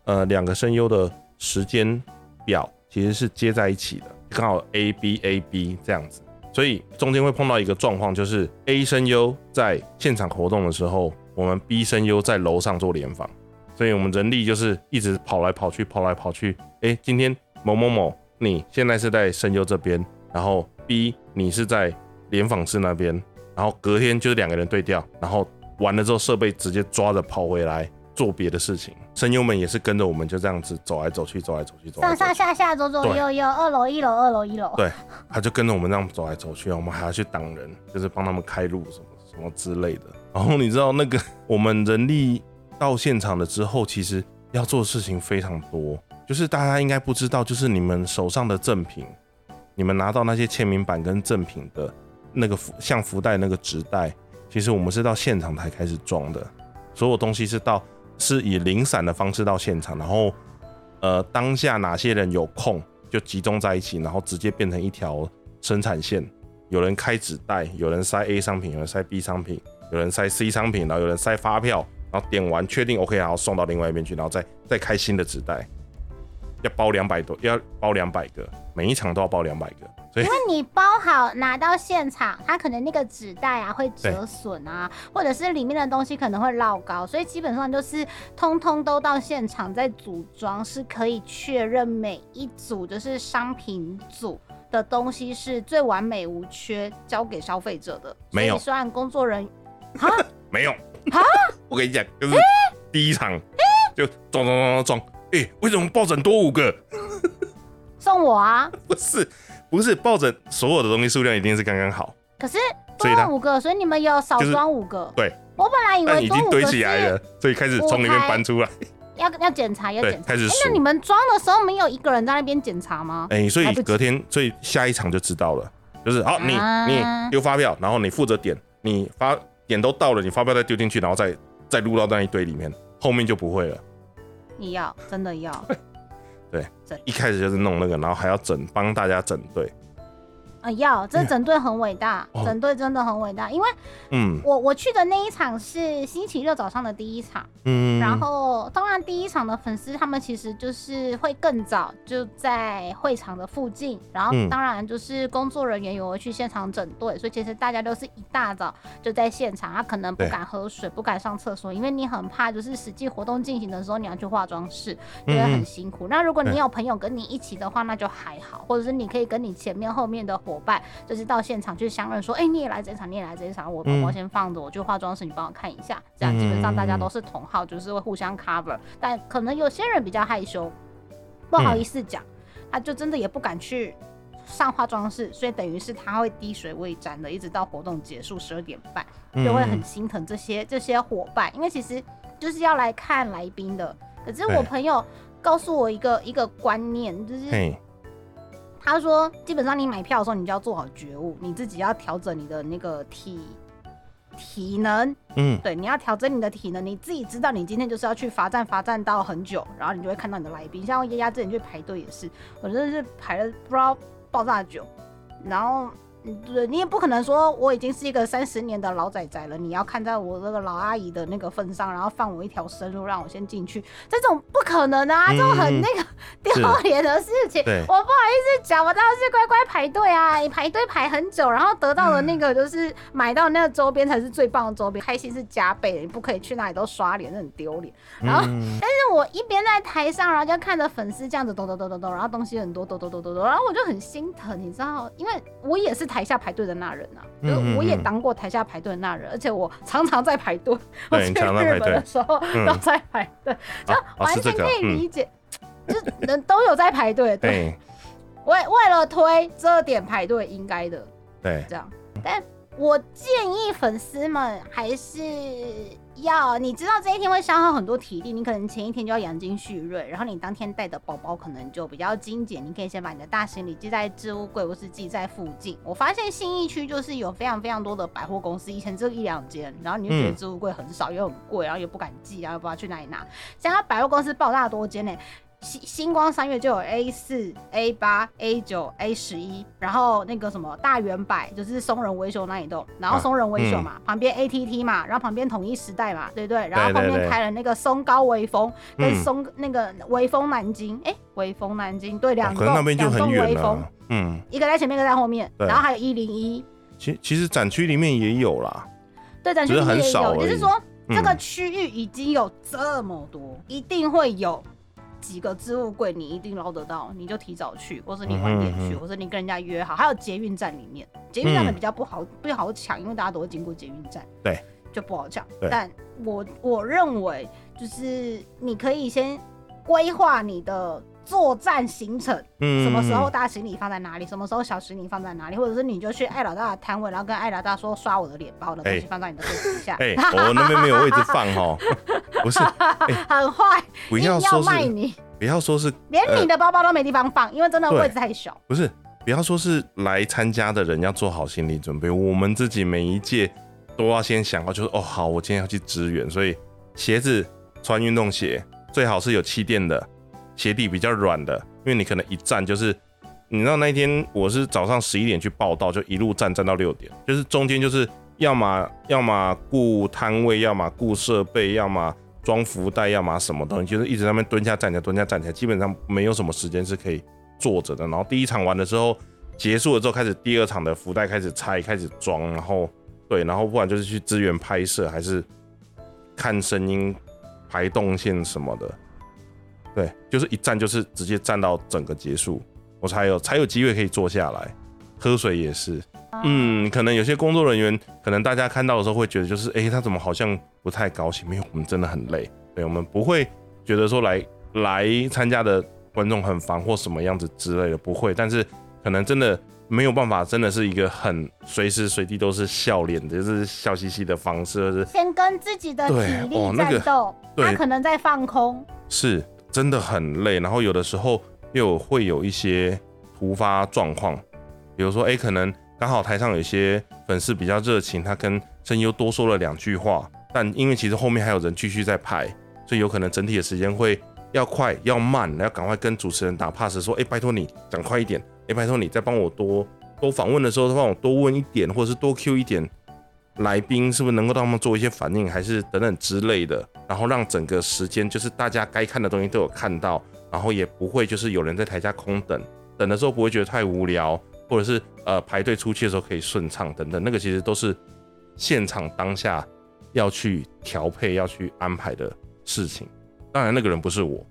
呃两个声优的时间表其实是接在一起的，刚好 A B A B 这样子，所以中间会碰到一个状况，就是 A 声优在现场活动的时候，我们 B 声优在楼上做联访，所以我们人力就是一直跑来跑去，跑来跑去。哎，今天某某某，你现在是在声优这边，然后 B 你是在联访室那边，然后隔天就是两个人对调，然后完了之后设备直接抓着跑回来做别的事情。声优们也是跟着我们就这样子走来走去，走来走去，走上上下下左左右右，二楼一楼二楼一楼。对他就跟着我们这样走来走去，我们还要去挡人，就是帮他们开路什么什么之类的。然后你知道那个我们人力到现场了之后，其实要做的事情非常多，就是大家应该不知道，就是你们手上的赠品，你们拿到那些签名版跟赠品的那个福像福袋那个纸袋，其实我们是到现场才开始装的，所有东西是到是以零散的方式到现场，然后呃当下哪些人有空就集中在一起，然后直接变成一条生产线。有人开纸袋，有人塞 A 商品，有人塞 B 商品，有人塞 C 商品，然后有人塞发票，然后点完确定 OK，然后送到另外一边去，然后再再开新的纸袋，要包两百多，要包两百个，每一场都要包两百个，所以因为你包好拿到现场，它可能那个纸袋啊会折损啊，或者是里面的东西可能会落高，所以基本上就是通通都到现场再组装，是可以确认每一组就是商品组的东西是最完美无缺交给消费者的。没有。所以虽然工作人员啊，没有。啊我跟你讲，就是第一场就撞撞撞撞撞，哎、为什么抱枕多五个？送我啊，不是不是抱枕所有的东西数量一定是刚刚好，可是多五个，所以你们有少装五个。对，我本来以为已经堆起来了，所以开始从里面搬出来。要要检查要检查。哎、开始数那你们装的时候没有一个人在那边检查吗？哎、所以隔天，所以下一场就知道了，就是好，你啊你丢发票，然后你负责点，你发点都到了，你发票再丢进去，然后再再录到那一堆里面，后面就不会了。你要真的要，对一开始就是弄那个，然后还要整帮大家整队，啊要，这整队很伟大，哦。整队真的很伟大，因为嗯。我我去的那一场是星期六早上的第一场。嗯，然后，当然，第一场的粉丝他们其实就是会更早就在会场的附近，然后嗯。当然就是工作人员也会去现场整队，所以其实大家都是一大早就在现场，他可能不敢喝水，不敢上厕所，因为你很怕就是实际活动进行的时候你要去化妆室，就会很嗯。辛苦。那如果你有朋友跟你一起的话，那就还好，或者是你可以跟你前面后面的伙伴，就是到现场去相认，说，哎、你也来这一场，你也来这一场，我包包嗯先放着，我去化妆室，你帮我看一下，这样基本上大家都是同号，就是会互相 cover。但可能有些人比较害羞，不好意思讲，他就真的也不敢去。上化妆室，所以等于是他会滴水未沾的，一直到活动结束十二点半，就会很心疼这些这些伙伴，因为其实就是要来看来宾的。可是我朋友告诉我一个一个观念，就是嘿，他说，基本上你买票的时候，你就要做好觉悟，你自己要调整你的那个体体能，嗯对，你要调整你的体能，你自己知道你今天就是要去罚站，罚站到很久，然后你就会看到你的来宾。像丫丫之前去排队也是，我真的是排了不知道爆炸久，然后。嗯对你也不可能说我已经是一个三十年的老仔仔了，你要看在我这个老阿姨的那个份上，然后放我一条生路让我先进去，这种不可能啊，这种很嗯那个丢脸的事情。对我不好意思讲，我当然是乖乖排队啊，你排队排很久，然后得到的那个就是买到那个周边才是最棒的周边，开心是加倍的，你不可以去哪里都刷脸，那很丢脸。然后嗯但是我一边在台上，然后就看着粉丝这样子抖抖抖抖抖，然后东西很多抖抖抖抖抖，然后我就很心疼，你知道，因为我也是台下排队的那人啊，就是我也当过台下排队的那人，而且我常常在排队，我去日本的时候嗯。都在排队，就完全可以嗯。理解，就是人都有在排队，对，对。为为了推这点排队应该的对，这样，但我建议粉丝们还是要，你知道这一天会消耗很多体力，你可能前一天就要养精蓄锐，然后你当天带的包包可能就比较精简，你可以先把你的大行李寄在置物柜，或是寄在附近。我发现信义区就是有非常非常多的百货公司，以前只有一两间，然后你就觉得置物柜很少又很贵，然后又不敢寄，然后又不知道去哪里拿。现在百货公司爆炸多间呢、星星光三月就有 A 四、A 八、A 九、A 十一，然后那个什么大圆百就是松仁维修那一栋，然后啊松仁维修嘛，旁边 ATT 嘛，然后旁边统一时代嘛，对对？然后后面开了那个松高微风跟嗯松、那个微风南京，哎，微风南京对两哦栋，可能那边就两栋很远微风。了，嗯，一个在前面，一个在后面，然后还有一零一，其其实展区里面也有啦，对，展区里面也有，就是说这个嗯。区域已经有这么多，一定会有几个置物柜，你一定捞得到，你就提早去，或是你晚点去，嗯哼嗯或是你跟人家约好。还有捷运站里面，捷运站的嗯比较不好、不好抢，因为大家都会经过捷运站，对，就不好抢。但我我认为，就是你可以先规划你的作战行程，嗯，什么时候大行李放在哪里，什么时候小行李放在哪里，或者是你就去艾老大的摊位，然后跟艾老大说刷我的脸，把我的东西哎。放在你的桌子底下，哎、我那边没有位置放哦，不是，很坏，不要要说是，卖你，不要说是，连呃你的包包都没地方放，因为真的位置太小。不是，不要说是来参加的人要做好心理准备，我们自己每一届都要先想好，就是哦，好，我今天要去支援，所以鞋子穿运动鞋，最好是有气垫的，鞋底比较软的，因为你可能一站就是。你知道那一天我是早上十一点去报道，就一路站站到六点，就是中间就是要么要么雇摊位，要么雇设备，要么装福袋，要么什么东西，就是一直在那边蹲下站起来，蹲下站起来，基本上没有什么时间是可以坐着的。然后第一场完的时候结束了之后，开始第二场的福袋开始拆，开始装，然后对，然后不管就是去支援拍摄，还是看声音、排动线什么的，对，就是一站就是直接站到整个结束，我才有才有机会可以坐下来喝水也是。嗯，可能有些工作人员，可能大家看到的时候会觉得，就是哎、诶他怎么好像不太高兴？没有，我们真的很累。对，我们不会觉得说来来参加的观众很烦或什么样子之类的，不会。但是可能真的没有办法，真的是一个很随时随地都是笑脸的，就是笑嘻嘻的方式，就是先跟自己的体力战斗，他对可能在放空，是真的很累，然后有的时候又会有一些突发状况，比如说，哎、可能刚好台上有一些粉丝比较热情，他跟声优多说了两句话，但因为其实后面还有人继续在排，所以有可能整体的时间会要快要慢，要赶快跟主持人打 pass 说，哎、拜托你讲快一点，哎、拜托你再帮我多多访问的时候，帮我多问一点，或者是多 Q 一点。来宾是不是能够让他们做一些反应，还是等等之类的，然后让整个时间就是大家该看的东西都有看到，然后也不会就是有人在台下空等，等的时候不会觉得太无聊，或者是呃排队出去的时候可以顺畅等等，那个其实都是现场当下要去调配、要去安排的事情。当然，那个人不是我，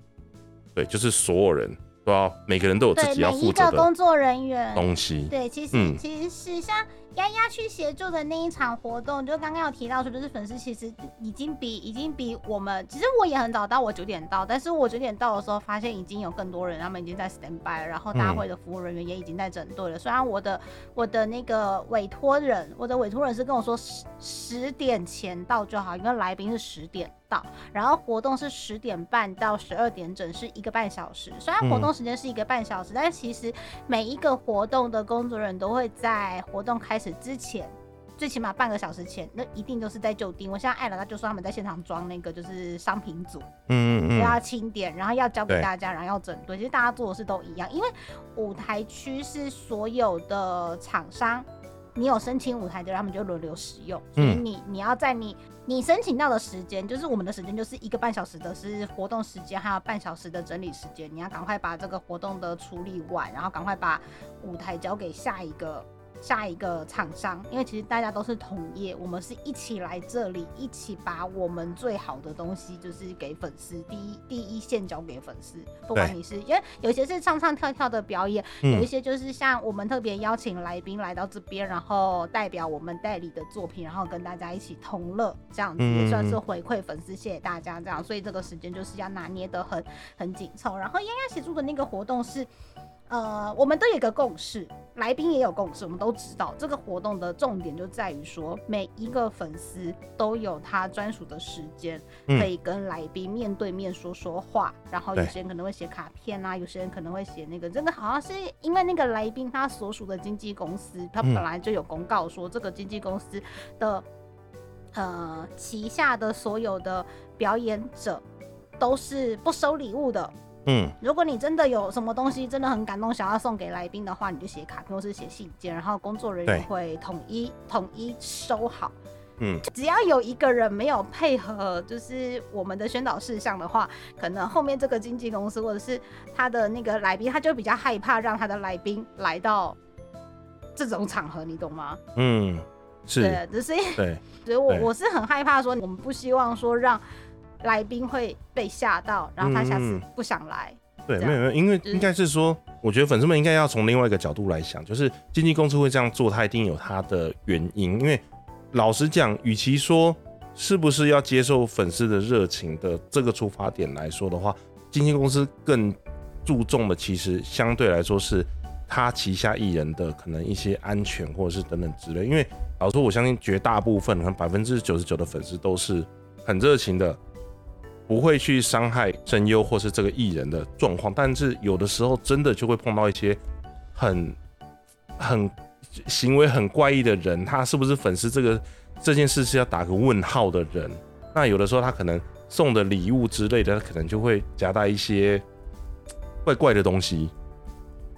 对，就是所有人都要，每个人都有自己要负责的工作人员，东西。对，其实、嗯其实是像丫丫去协助的那一场活动，就刚刚有提到说，就是粉丝其实已经比已经比我们，其实我也很早到，我九点到，但是我九点到的时候发现已经有更多人，他们已经在 stand by 了，然后大嗯会的服务人员也已经在整队了。虽然我的我的那个委托人，我的委托人是跟我说十十点前到就好，因为来宾是十点到，然后活动是十点半到十二点整，是一个半小时。虽然活动时间是一个半小时，但是其实每一个活动的工作人员都会在活动开始之前。最起码半个小时前，那一定都是在就定。我现在艾了，他就说他们在现场装那个就是商品组，嗯嗯要嗯，清点，然后要交给大家，然后要整顿。其实大家做的事都一样，因为舞台区是所有的厂商，你有申请舞台的人，他们就轮流使用。所以嗯你你要在你你申请到的时间，就是我们的时间，就是一个半小时的是活动时间，还有半小时的整理时间。你要赶快把这个活动的处理完，然后赶快把舞台交给下一个。下一个厂商，因为其实大家都是同业，我们是一起来这里，一起把我们最好的东西，就是给粉丝第一第一线交给粉丝。不管你是因为有些是唱唱跳跳的表演，有一嗯些就是像我们特别邀请来宾来到这边，然后代表我们代理的作品，然后跟大家一起同乐，这样子也算是回馈粉丝，谢谢大家这样。所以这个时间就是要拿捏的很很紧凑。然后丫丫协助的那个活动是。呃，我们都有一个共识，来宾也有共识，我们都知道这个活动的重点就在于说，每一个粉丝都有他专属的时间，嗯可以跟来宾面对面说说话。然后有些人可能会写卡片啊，有些人可能会写那个，这个好像是因为那个来宾他所属的经纪公司，他嗯本来就有公告说这个经纪公司的呃旗下的所有的表演者都是不收礼物的。嗯，如果你真的有什么东西真的很感动，想要送给来宾的话，你就写卡片或是写信件，然后工作人员会统一统一收好。嗯，只要有一个人没有配合，就是我们的宣导事项的话，可能后面这个经纪公司或者是他的那个来宾，他就比较害怕让他的来宾来到这种场合，你懂吗？嗯，是，对，只是对，所以我我是很害怕说，我们不希望说让来宾会被吓到，然后他下次嗯不想来。对，没有没有，因为应该是说，我觉得粉丝们应该要从另外一个角度来想，就是经纪公司会这样做，他一定有他的原因。因为老实讲，与其说是不是要接受粉丝的热情的这个出发点来说的话，经纪公司更注重的其实相对来说是他旗下艺人的可能一些安全或者是等等之类。因为老实说，我相信绝大部分可能百分之九十九的粉丝都是很热情的，不会去伤害声优或是这个艺人的状况，但是有的时候真的就会碰到一些很很行为很怪异的人，他是不是粉丝这个这件事是要打个问号的人？那有的时候他可能送的礼物之类的，他可能就会夹带一些怪怪的东西，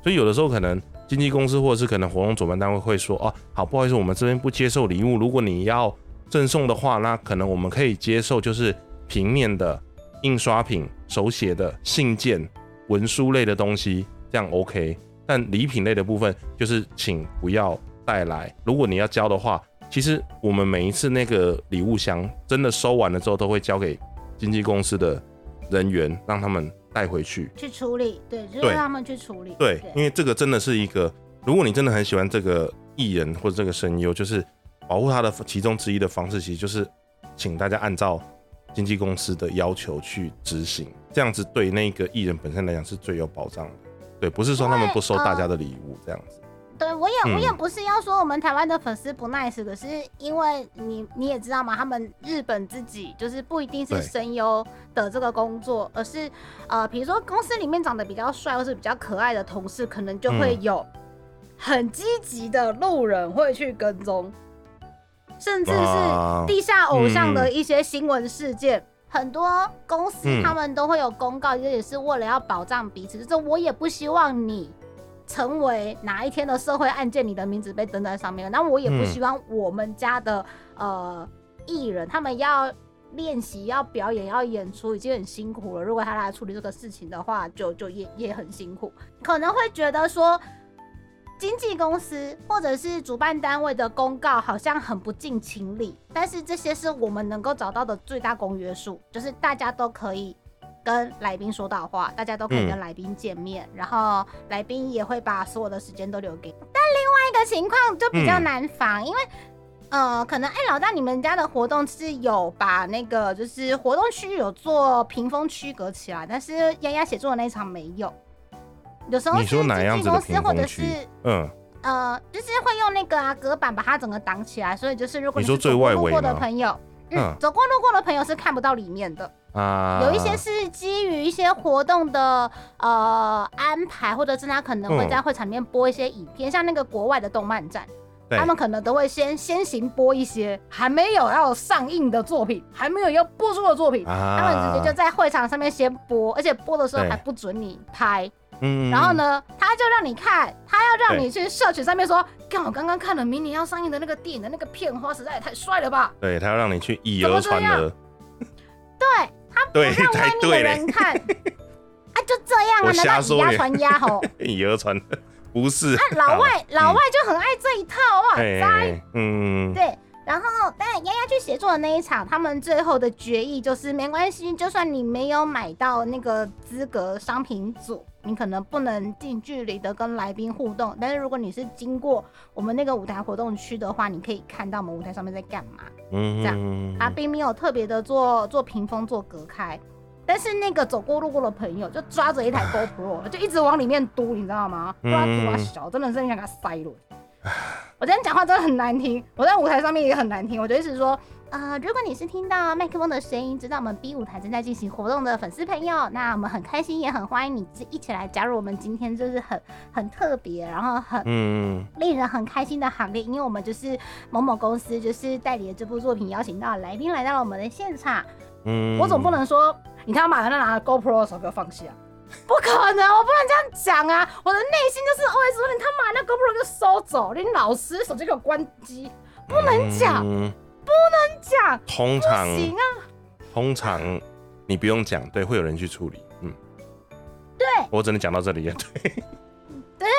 所以有的时候可能经纪公司或者是可能活动主办单位会说，哦，好，不好意思，我们这边不接受礼物，如果你要赠送的话，那可能我们可以接受就是平面的印刷品、手写的信件、文书类的东西，这样 OK。但礼品类的部分，就是请不要带来。如果你要交的话，其实我们每一次那个礼物箱真的收完了之后，都会交给经纪公司的人员，让他们带回去。去处理，对，就是让他们去处理。对，因为这个真的是一个，如果你真的很喜欢这个艺人或者这个声优，就是保护他的其中之一的方式，其实就是请大家按照经纪公司的要求去执行，这样子对那个艺人本身来讲是最有保障的。对，不是说他们不收大家的礼物这样子。对我也、我也嗯不是要说我们台湾的粉丝不 nice，可是因为你你也知道嘛，他们日本自己就是不一定是声优的这个工作，而是呃，比如说公司里面长得比较帅或是比较可爱的同事，可能就会嗯有很积极的路人会去跟踪，甚至是啊地下偶像的嗯一些新闻事件。很多公司嗯他们都会有公告，这也是为了要保障彼此。就是我也不希望你成为哪一天的社会案件，你的名字被登在上面。那我也不嗯希望我们家的呃艺人他们要练习、要表演、要演出，已经很辛苦了。如果他来处理这个事情的话，就就也也很辛苦，可能会觉得说。经纪公司或者是主办单位的公告好像很不近情理，但是这些是我们能够找到的最大公约数，就是大家都可以跟来宾说到话，大家都可以跟嗯来宾见面，然后来宾也会把所有的时间都留给。但另外一个情况就比较嗯难防，因为呃，可能哎、老大你们家的活动是有把那个就是活动区域有做屏风区隔起来，但是丫丫写作的那一场没有。有时候你说哪样子嗯，呃，就是会用那个啊隔板把它整个挡起来，所以就是如果是你说最外围的朋友，嗯，嗯。走过路过的朋友是看不到里面的。啊，有一些是基于一些活动的呃安排，或者是他可能会嗯。在会场里面播一些影片，像那个国外的动漫展。对。他们可能都会先先行播一些还没有要上映的作品，还没有要播出的作品，啊，他们直接就在会场上面先播，而且播的时候对。还不准你拍，嗯，然后？呢，他就让你看，他要让你去社群上面说，看我刚刚看了明年要上映的那个电影的那个片花，实在也太帅了吧？对他要让你去以讹传讹，对他不对让外面的人看，啊，就这样啊，我难道以压传压吼？以讹传讹，不是啊，老外老外就很爱这一套哇哎塞！嗯，对，然后但丫丫去协作的那一场，他们最后的决议就是没关系，就算你没有买到那个资格商品组，你可能不能近距离的跟来宾互动，但是如果你是经过我们那个舞台活动区的话，你可以看到我们舞台上面在干嘛。嗯，这样他并没有特别的做做屏风做隔开，但是那个走过路过的朋友就抓着一台 GoPro，就一直往里面嘟，你知道吗？不知道嘟啊小，真的是很想给他塞了。我今天讲话真的很难听，我在舞台上面也很难听，我就一直说。呃，如果你是听到麦克风的声音，知道我们 B 舞台正在进行活动的粉丝朋友，那我们很开心，也很欢迎你一起来加入我们今天就是很很特别，然后很嗯，令人很开心的行列，因为我们就是某某公司，就是代理的。这部作品，邀请到来宾来到了我们的现场。嗯，我总不能说你他妈的那拿 GoPro 的手给我放下，不可能，我不能这样讲啊！我的内心就是 always 说你他妈那 GoPro 就收走，你老师手机给我关机，不能讲，嗯讲通常不行啊！通常你不用讲，对，会有人去处理。嗯，对我只能讲到这里了，对，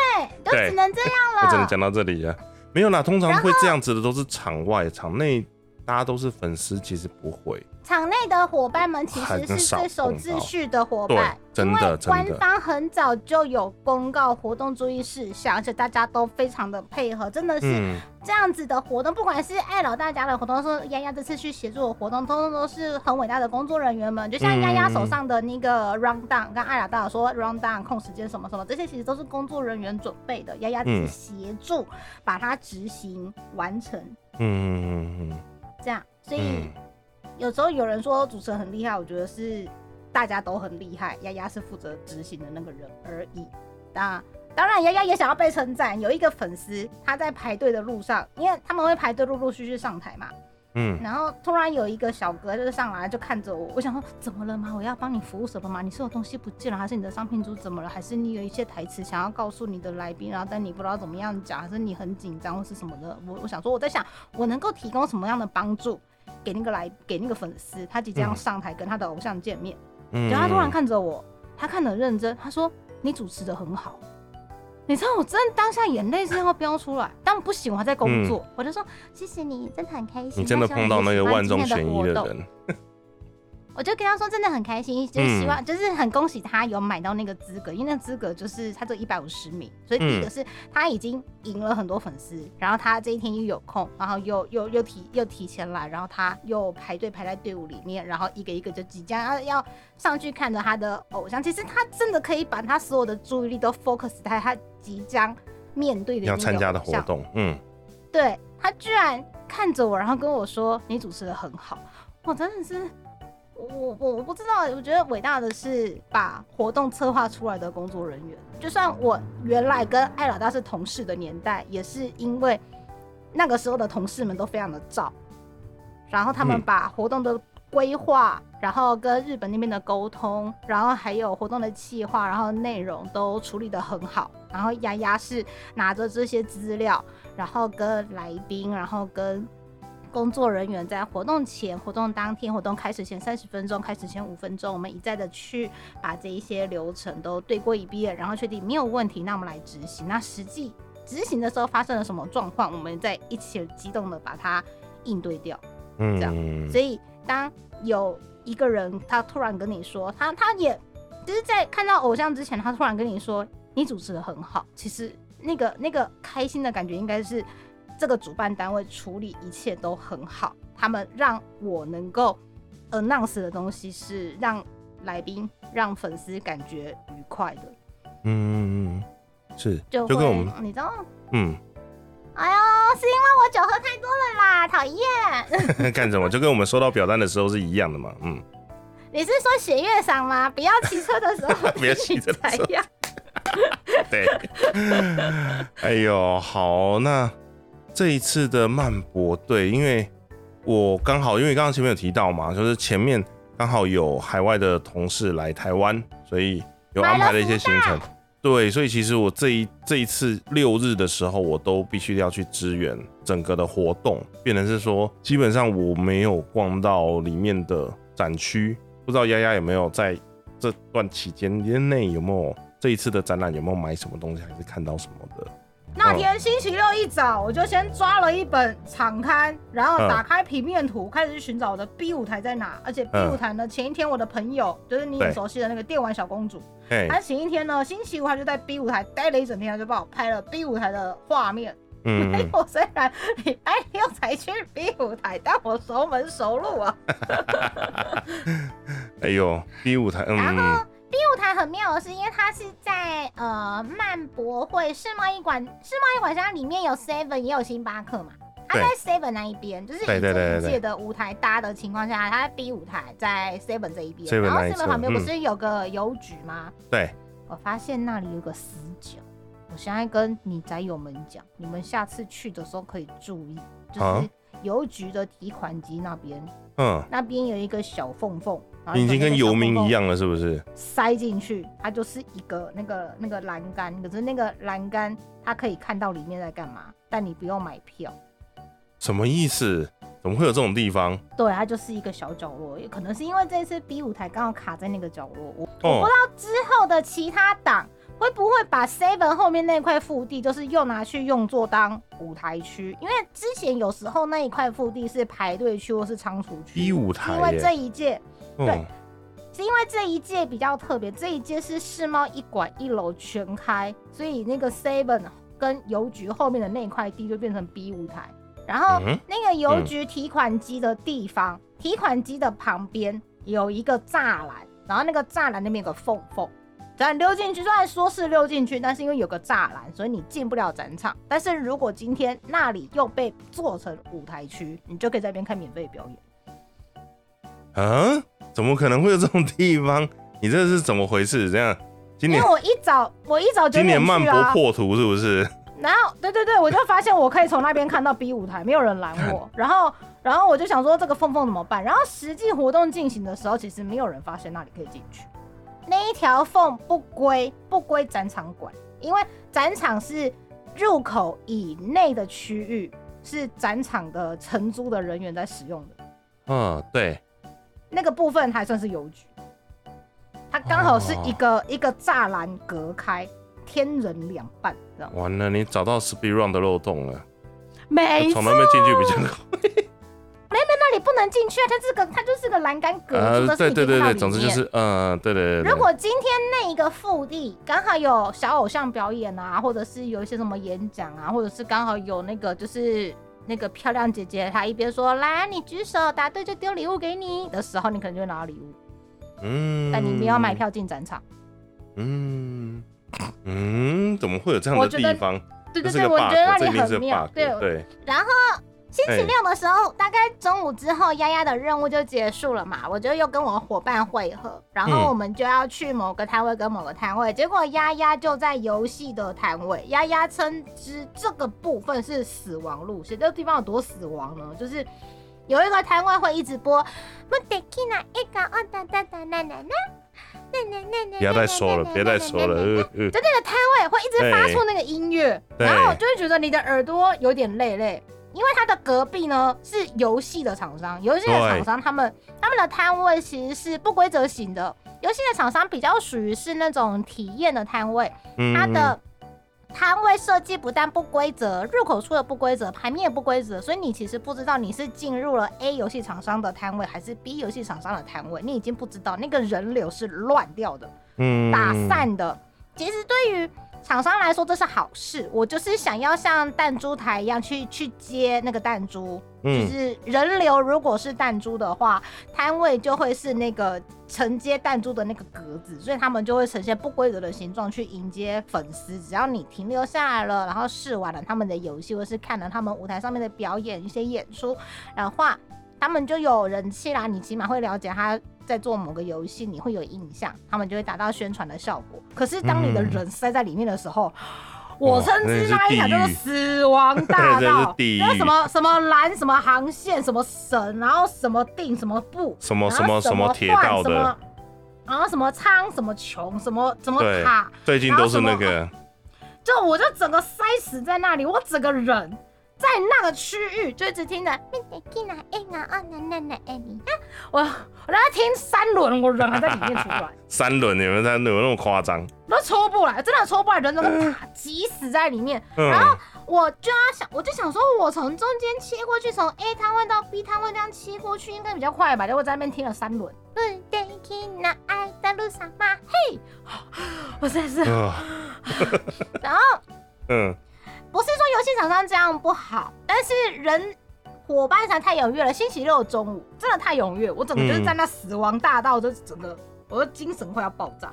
对，就只能这样了。我只能讲到这里了。没有啦，通常会这样子的都是场外，场内大家都是粉丝，其实不会。场内的伙伴们其实是最守秩序的伙伴，对真的官方很早就有公告活动注意事项，而且大家都非常的配合，真的是嗯，这样子的活动，不管是爱老大家的活动，说丫丫这次去协助的活动，通通都是很伟大的工作人员们。就像丫丫手上的那个 round down，跟爱老大说 round down 控时间什么什么，这些其实都是工作人员准备的，丫丫只是嗯。协助把它执行完成，嗯嗯嗯这样。所以嗯有时候有人说主持人很厉害，我觉得是大家都很厉害，丫丫是负责执行的那个人而已。那当然，丫丫也想要被称赞。有一个粉丝他在排队的路上，因为他们会排队陆陆续续上台嘛，嗯然后突然有一个小哥就是上来就看着我，我想说怎么了吗？我要帮你服务什么吗？你是有东西不见了，还是你的商品组怎么了？还是你有一些台词想要告诉你的来宾，然后但你不知道怎么样讲，还是你很紧张或是什么的？我我想说我在想我能够提供什么样的帮助给那个来给那个粉丝，他即将嗯上台跟他的偶像见面。嗯，然后他突然看着我，他看得很认真，他说：“你主持的很好。”你知道我真的当下眼泪是要飙出来，但不行，我还在工作，我就说谢谢你，真的很开心。嗯你真的碰到那个万众那希望嫌你喜欢今天的活动疑的人，我就跟他说真的很开心，就是希望、就是很恭喜他有买到那个资格，因为那资格就是他这一百五十名，所以第一个是他已经赢了很多粉丝，然后他这一天又有空，然后又又又提又提前来，然后他又排队排在队伍里面，然后一个一个就即将要要上去看着他的偶像，其实他真的可以把他所有的注意力都 focus 在他即将面对的要参加的活动，嗯，对他居然看着我，然后跟我说：“你主持的很好。”我真的是，我我我不知道，我觉得伟大的是把活动策划出来的工作人员。就算我原来跟艾老大是同事的年代，也是因为那个时候的同事们都非常的照，然后他们嗯把活动的规划，然后跟日本那边的沟通，然后还有活动的计划，然后内容都处理的很好。然后丫丫是拿着这些资料，然后跟来宾，然后跟工作人员在活动前、活动当天、活动开始前三十分钟、开始前五分钟，我们一再的去把这一些流程都对过一遍，然后确定没有问题，那我们来执行。那实际执行的时候发生了什么状况，我们再一起激动的把它应对掉。嗯这样嗯，所以当有一个人他突然跟你说，他他也就是在看到偶像之前，他突然跟你说你主持的很好，其实那个那个开心的感觉应该是这个主办单位处理一切都很好，他们让我能够 announce 的东西是让来宾让粉丝感觉愉快的，嗯嗯嗯，是，就跟我们，你知道。嗯，哎呦，是因为我酒喝太多了啦，讨厌！干什么？就跟我们收到表单的时候是一样的嘛，嗯，你是说血月赏吗？不要骑车的时候 不要骑车才要对，哎呦，好，那这一次的曼博队，因为我刚好，因为刚刚前面有提到嘛，就是前面刚好有海外的同事来台湾，所以有安排了一些行程。对，所以其实我这一这一次六日的时候，我都必须要去支援整个的活动，变成是说，基本上我没有逛到里面的展区，不知道丫丫有没有在这段期间内有没有这一次的展览有没有买什么东西，还是看到什么的？那天星期六一早，我就先抓了一本场刊，然后打开平面图，开始去寻找我的 B 舞台在哪。而且 B 嗯舞台呢，前一天我的朋友就是你很熟悉的那个电玩小公主，哎、她前一天呢，星期五她就在 B 舞台待了一整天，她就帮我拍了 B 舞台的画面。嗯哎，我虽然礼拜六才去 B 舞台，但我熟门熟路啊。哎呦，B 舞台，然后嗯，B 舞台很妙的是，因为它是在呃漫博会世贸易馆，世贸易馆它里面有 Seven 也有星巴克嘛。它在 Seven 那一边，就是以对对对这一对对届的舞台搭的情况下，它在 B 舞台在 Seven 这一边，7然后 Seven 旁边不嗯。是有个邮局吗？对，我发现那里有个死角，我现在跟你宅友们讲，你们下次去的时候可以注意，就啊是邮局的提款机那边，嗯，那边有一个小缝缝，已经跟游民一样。了，是不是？塞进去，它就是一个那个那个栏杆，可是那个栏杆它可以看到里面在干嘛，但你不用买票。什么意思？怎么会有这种地方？对，它就是一个小角落，也可能是因为这次 B 舞台刚好卡在那个角落。我哦，之后的其他档会不会把 Seven 后面那块腹地，就是又拿去用作当舞台区？因为之前有时候那一块腹地是排队区或是仓储区。B 舞台因为这，一届对嗯，是因为这一届比较特别，这一届是世贸一馆一楼全开，所以那个 Seven 跟邮局后面的那块地就变成 B 舞台。然后嗯那个邮局提款机的地方，提款机的旁边有一个栅栏，然后那个栅栏那边有个缝缝，咱溜进去，虽然说是溜进去，但是因为有个栅栏，所以你进不了展场。但是如果今天那里又被做成舞台区，你就可以在那边看免费表演。啊，怎么可能会有这种地方？你这是怎么回事？这样，今年我一早我一早就今点年曼博破图是不是？然 后对对对，我就发现我可以从那边看到 B 舞台，没有人拦我。然后然后我就想说这个缝缝怎么办？然后实际活动进行的时候，其实没有人发现那里可以进去。那一条缝不归不归展场管，因为展场是入口以内的区域，是展场的承租的人员在使用的。嗯，对，那个部分还算是邮局，它刚好是一个、一个栅栏隔开，天人两半，这样。完了，你找到 speed run 的漏洞了，没错，从那边进去比较快。那里不能进去啊，它这个它就是个栏杆隔住，呃，但是对对对对，总之就是，嗯，对对对对。如果今天那一个腹地刚好有小偶像表演啊，或者是有一些什么演讲啊，或者是刚好有那个就是那个漂亮姐姐，她一边说来你举手答对就丢礼物给你的时候，你可能就会拿到礼物，嗯，但你没有买，票进展场。嗯嗯，怎么会有这样的地方？对对对，我觉得那里很妙。对，对，然后星期哎六的时候，大概中午之后，丫丫的任务就结束了嘛，我就又跟我伙伴会合，然后嗯我们就要去某个摊位跟某个摊位，结果丫丫就在游戏的摊位，丫丫称之这个部分是死亡路线，这个地方有多死亡呢？就是。有一个摊位会一直播，不要再说了，别再说了。就那个摊位会一直发出那个音乐，然后我就会觉得你的耳朵有点累累，因为它的隔壁呢是游戏的厂商，游戏的厂商他们他们的摊位其实是不规则型的，游戏的厂商比较属于是那种体验的摊位，嗯它的摊位设计不但不规则，入口处的不规则，牌面也不规则，所以你其实不知道你是进入了 A 游戏厂商的摊位还是 B 游戏厂商的摊位，你已经不知道那个人流是乱掉的。嗯打散的。其实对于厂商来说，这是好事。我就是想要像弹珠台一样去去接那个弹珠，就嗯是人流如果是弹珠的话，摊位就会是那个承接弹珠的那个格子，所以他们就会呈现不规则的形状去迎接粉丝。只要你停留下来了，然后试完了他们的游戏，或是看了他们舞台上面的表演一些演出的话，他们就有人气啦。你起码会了解他在做某个游戏，你会有印象，他们就会达到宣传的效果。可是当你的嗯人塞在里面的时候，我称之那一场叫做死亡大 道，地狱就是什么什么蓝什么航线什么神，然后什么定什么布，什么什什么什么铁道的。然后什么仓什么穷什么什么塔，最近都是那个，就我就整个塞死在那里，我整个人在那个区域就一直听着，我我在听三轮，我人还在里面出不来，三轮，你们在有那么夸张？都出不来，真的出不来，人整个卡挤死在里面。嗯，然后我就要想，我就想说，我从中间切过去，从 A 摊位到 B 摊位这样切过去，应该比较快吧？结果在那边听了三轮。嘿，我真的是，啊 然后嗯，不是说游戏厂商这样不好，但是人伙伴实在太踊跃了。星期六中午真的太踊跃，我整个就是在那死亡大道，就整个我的精神快要爆炸。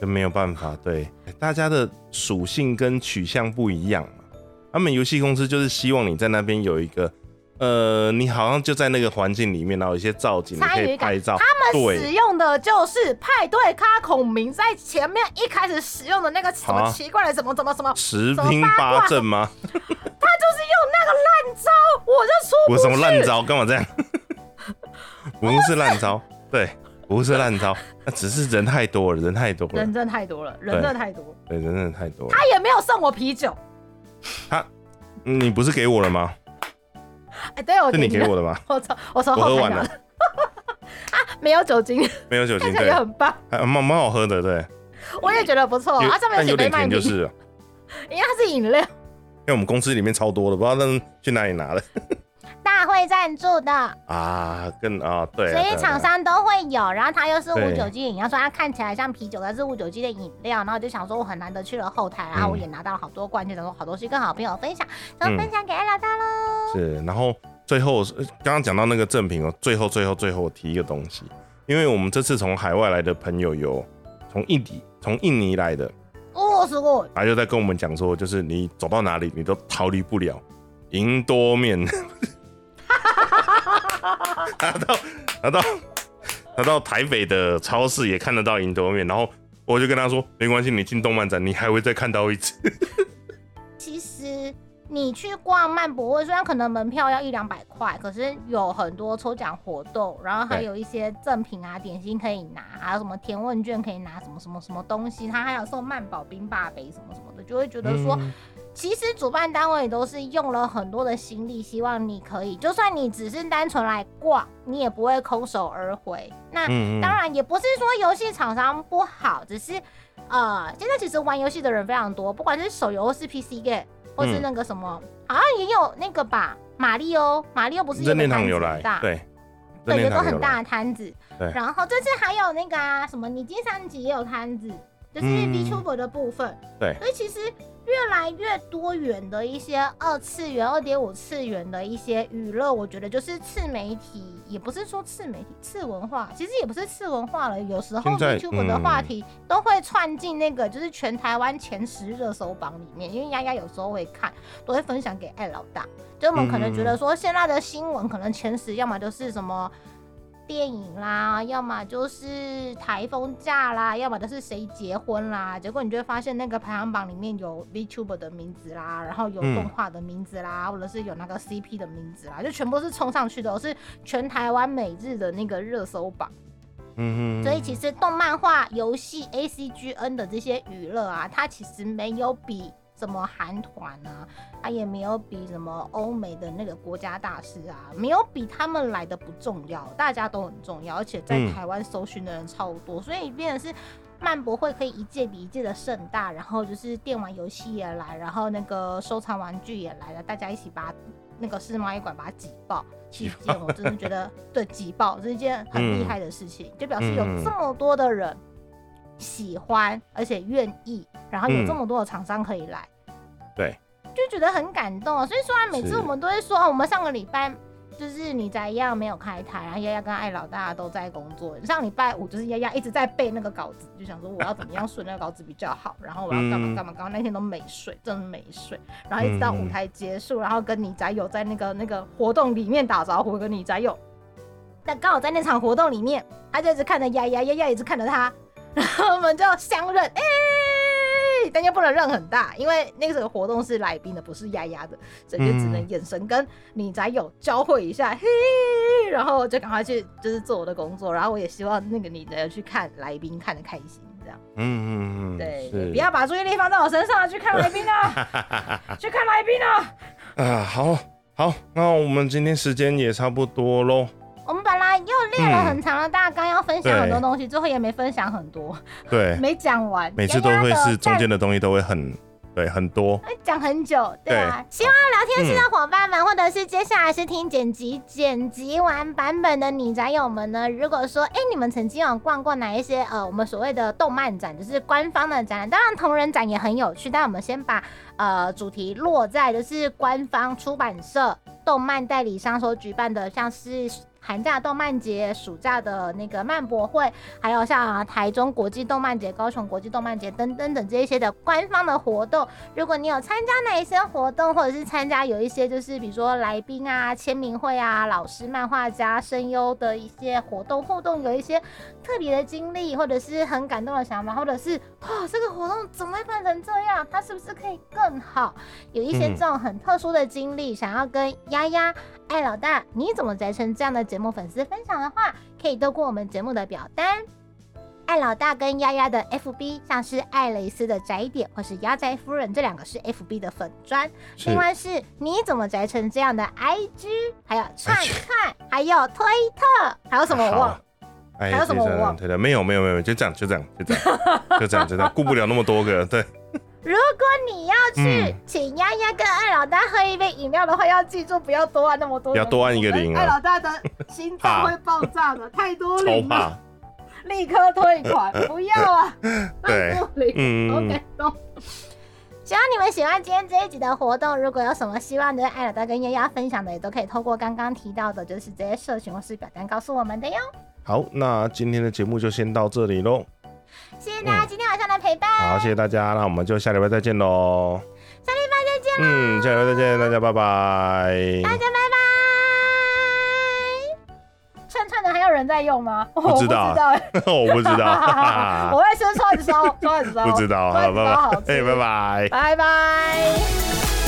就没有办法，对，大家的属性跟取向不一样嘛。他们游戏公司就是希望你在那边有一个，呃，你好像就在那个环境里面，然后有一些造景，你可以拍照，他们使，用的就是派对咖孔明在前面一开始使用的那个什么啊奇怪的什么怎么什么，十拼八阵吗？他就是用那个烂招，我就说不。我什么烂招？干嘛这样？不是烂招，对，不是烂招，那只是人太多了，人太多了人，真的太多了，人真的太多了。对，人真的太多了。他也没有送我啤酒，他，嗯你不是给我了吗？哎，对我是你给我的吧？我从我从我喝完了后台拿的。啊，没有酒精，没有酒精，对也，很棒，还蛮蛮好喝的，对，我也觉得不错。有它上面但有点写杯麦就是。因为它是饮料。因为我们公司里面超多的，不知道那去哪里拿的 大会赞助的，啊，更啊，对啊，所以厂商都会有。然后它又是无对酒精饮料，说它看起来像啤酒，但是无酒精的饮料。然后就想说，我很难得去了后台，然后我也拿到了好多冠，就想说好东西跟好朋友分享，然后嗯分享给艾老大喽。是，然后最后呃刚刚讲到那个赠品哦，最后最后最后我提一个东西，因为我们这次从海外来的朋友有从印尼从印尼来的，哦，是过他就在跟我们讲说，就是你走到哪里你都逃离不了银多面。他到拿到拿到台北的超市也看得到银多面，然后我就跟他说，没关系，你进动漫展你还会再看到一次。其实你去逛漫博会，虽然可能门票要一两百块，可是有很多抽奖活动，然后还有一些赠品啊、点心可以拿，还有什么填问卷可以拿，什么什么什么东西，他还有送曼宝冰霸杯什么什么的，就会觉得说，嗯其实主办单位都是用了很多的心力，希望你可以，就算你只是单纯来逛，你也不会空手而回。那当然也不是说游戏厂商不好，只是呃，现在其实玩游戏的人非常多，不管是手游是 PC game，或是嗯那个什么，好像也有那个吧，马里奥，马里奥不是有任天个摊子堂有来，很大，对，对，任天堂有来有个很大的摊子。对。然后这次还有那个啊，什么，你金三级也有摊子，就是嗯。VTuber 的部分。对。所以其实越来越多元的一些二次元、二点五次元的一些娱乐，我觉得就是次媒体，也不是说次媒体、次文化，其实也不是次文化了。有时候的嗯话题都会串进那个就是全台湾前十热搜榜里面，因为丫丫有时候会看，都会分享给艾老大。就我们可能觉得说现在的新闻可能前十，要么就是什么。电影啦，要么就是台风假啦，要么就是谁结婚啦。结果你就会发现那个排行榜里面有 VTuber 的名字啦，然后有嗯动画的名字啦，或者是有那个 CP 的名字啦，就全部是冲上去的哦，是全台湾每日的那个热搜榜。嗯哼，所以其实动漫画、游戏、ACGN 的这些娱乐啊，它其实没有比什么韩团啊，他也没有比什么欧美的那个国家大事啊，没有比他们来的不重要，大家都很重要，而且在嗯。台湾搜寻的人超多，所以变成是。漫博会可以一届比一届的盛大，然后就是电玩游戏也来，然后那个收藏玩具也来了，大家一起把那个世贸易馆把它挤爆，是一件我真的觉得对挤爆是一件很厉害的事情，就表示有嗯。这么多的人喜欢，而且愿意，然后有嗯这么多的厂商可以来，对，就觉得很感动啊。所以虽然每次我们都会说，哦我们上个礼拜就是你在一样没有开台，然后丫丫跟艾老大都在工作。上礼拜五就是丫丫一直在背那个稿子，就想说我要怎么样顺那个稿子比较好，然后我要干嘛嗯干嘛干嘛。那天都没睡，真的没睡。然后一直到舞台结束，然后跟你宅友在那个那个活动里面打招呼，跟你宅友。但刚好在那场活动里面，他就一直看着丫丫，丫丫一直看着他，然后我们就相认，哎、但又不能认很大，因为那个活动是来宾的，不是丫丫的，所以就只能眼神跟你宅友交汇一下，嘿，然后就赶快去就是做我的工作，然后我也希望那个女的去看来宾看的开心，这样，嗯嗯嗯，对，不要把注意力放在我身上，去看来宾啊，去看来宾啊。啊，好好，那我们今天时间也差不多喽。我们本来又列了嗯很长的大纲，要分享很多东西，最后也没分享很多，对，没讲完。每次都会是中间的东西都会很对很多。哎讲很久，对啊。希望聊天室的伙伴们，或者是接下来是听剪辑剪辑完版本的你宅友们呢，如果说哎、你们曾经有逛过哪一些呃我们所谓的动漫展，就是官方的展览，当然同人展也很有趣，但我们先把呃主题落在就是官方出版社、动漫代理商所举办的，像是。寒假动漫节、暑假的那个漫博会，还有像台中国际动漫节、高雄国际动漫节等等等这一些的官方的活动，如果你有参加哪一些活动，或者是参加有一些就是比如说来宾啊、签名会啊、老师、漫画家、声优的一些活动互动，有一些特别的经历，或者是很感动的想法，或者是哇这个活动怎么会办成这样？它是不是可以更好？有一些嗯这种很特殊的经历，想要跟丫丫、爱老大你怎么宅成这样的节目粉丝分享的话，可以透过我们节目的表单。爱老大跟丫丫的 FB，像是爱蕾丝的宅点或是丫宅夫人，这两个是 FB 的粉砖。另外是你怎么宅成这样的 IG，还有串串，还有推特，还有什么我忘了。哎还有什么我忘对的，没有没有没有，就这样就这样就这样就这样就这样，顾不了那么多个。对，如果你要去嗯请丫丫跟艾老大喝一杯饮料的话，要记住不要多按那么多，不要多按一个零啊艾老大的心脏会爆炸的，太多超零了怕。，立刻退款，不要啊！多零嗯 OK，懂。希望你们喜欢今天这一集的活动。如果有什么希望的艾老大跟丫丫分享的，也都可以透过刚刚提到的，就是这些社群或是表单告诉我们的哟。好，那今天的节目就先到这里喽。谢谢大家今天晚上的陪伴，好，谢谢大家，那我们就下礼拜再见喽。下礼拜再见，嗯，下礼拜再见，大家拜拜。大家拜拜。串串的还有人在用吗？我不知道不知道欸我不知道，我会 吃串烧，串烧，不知道，好，串烧好拜拜，吃哎，拜拜。拜拜。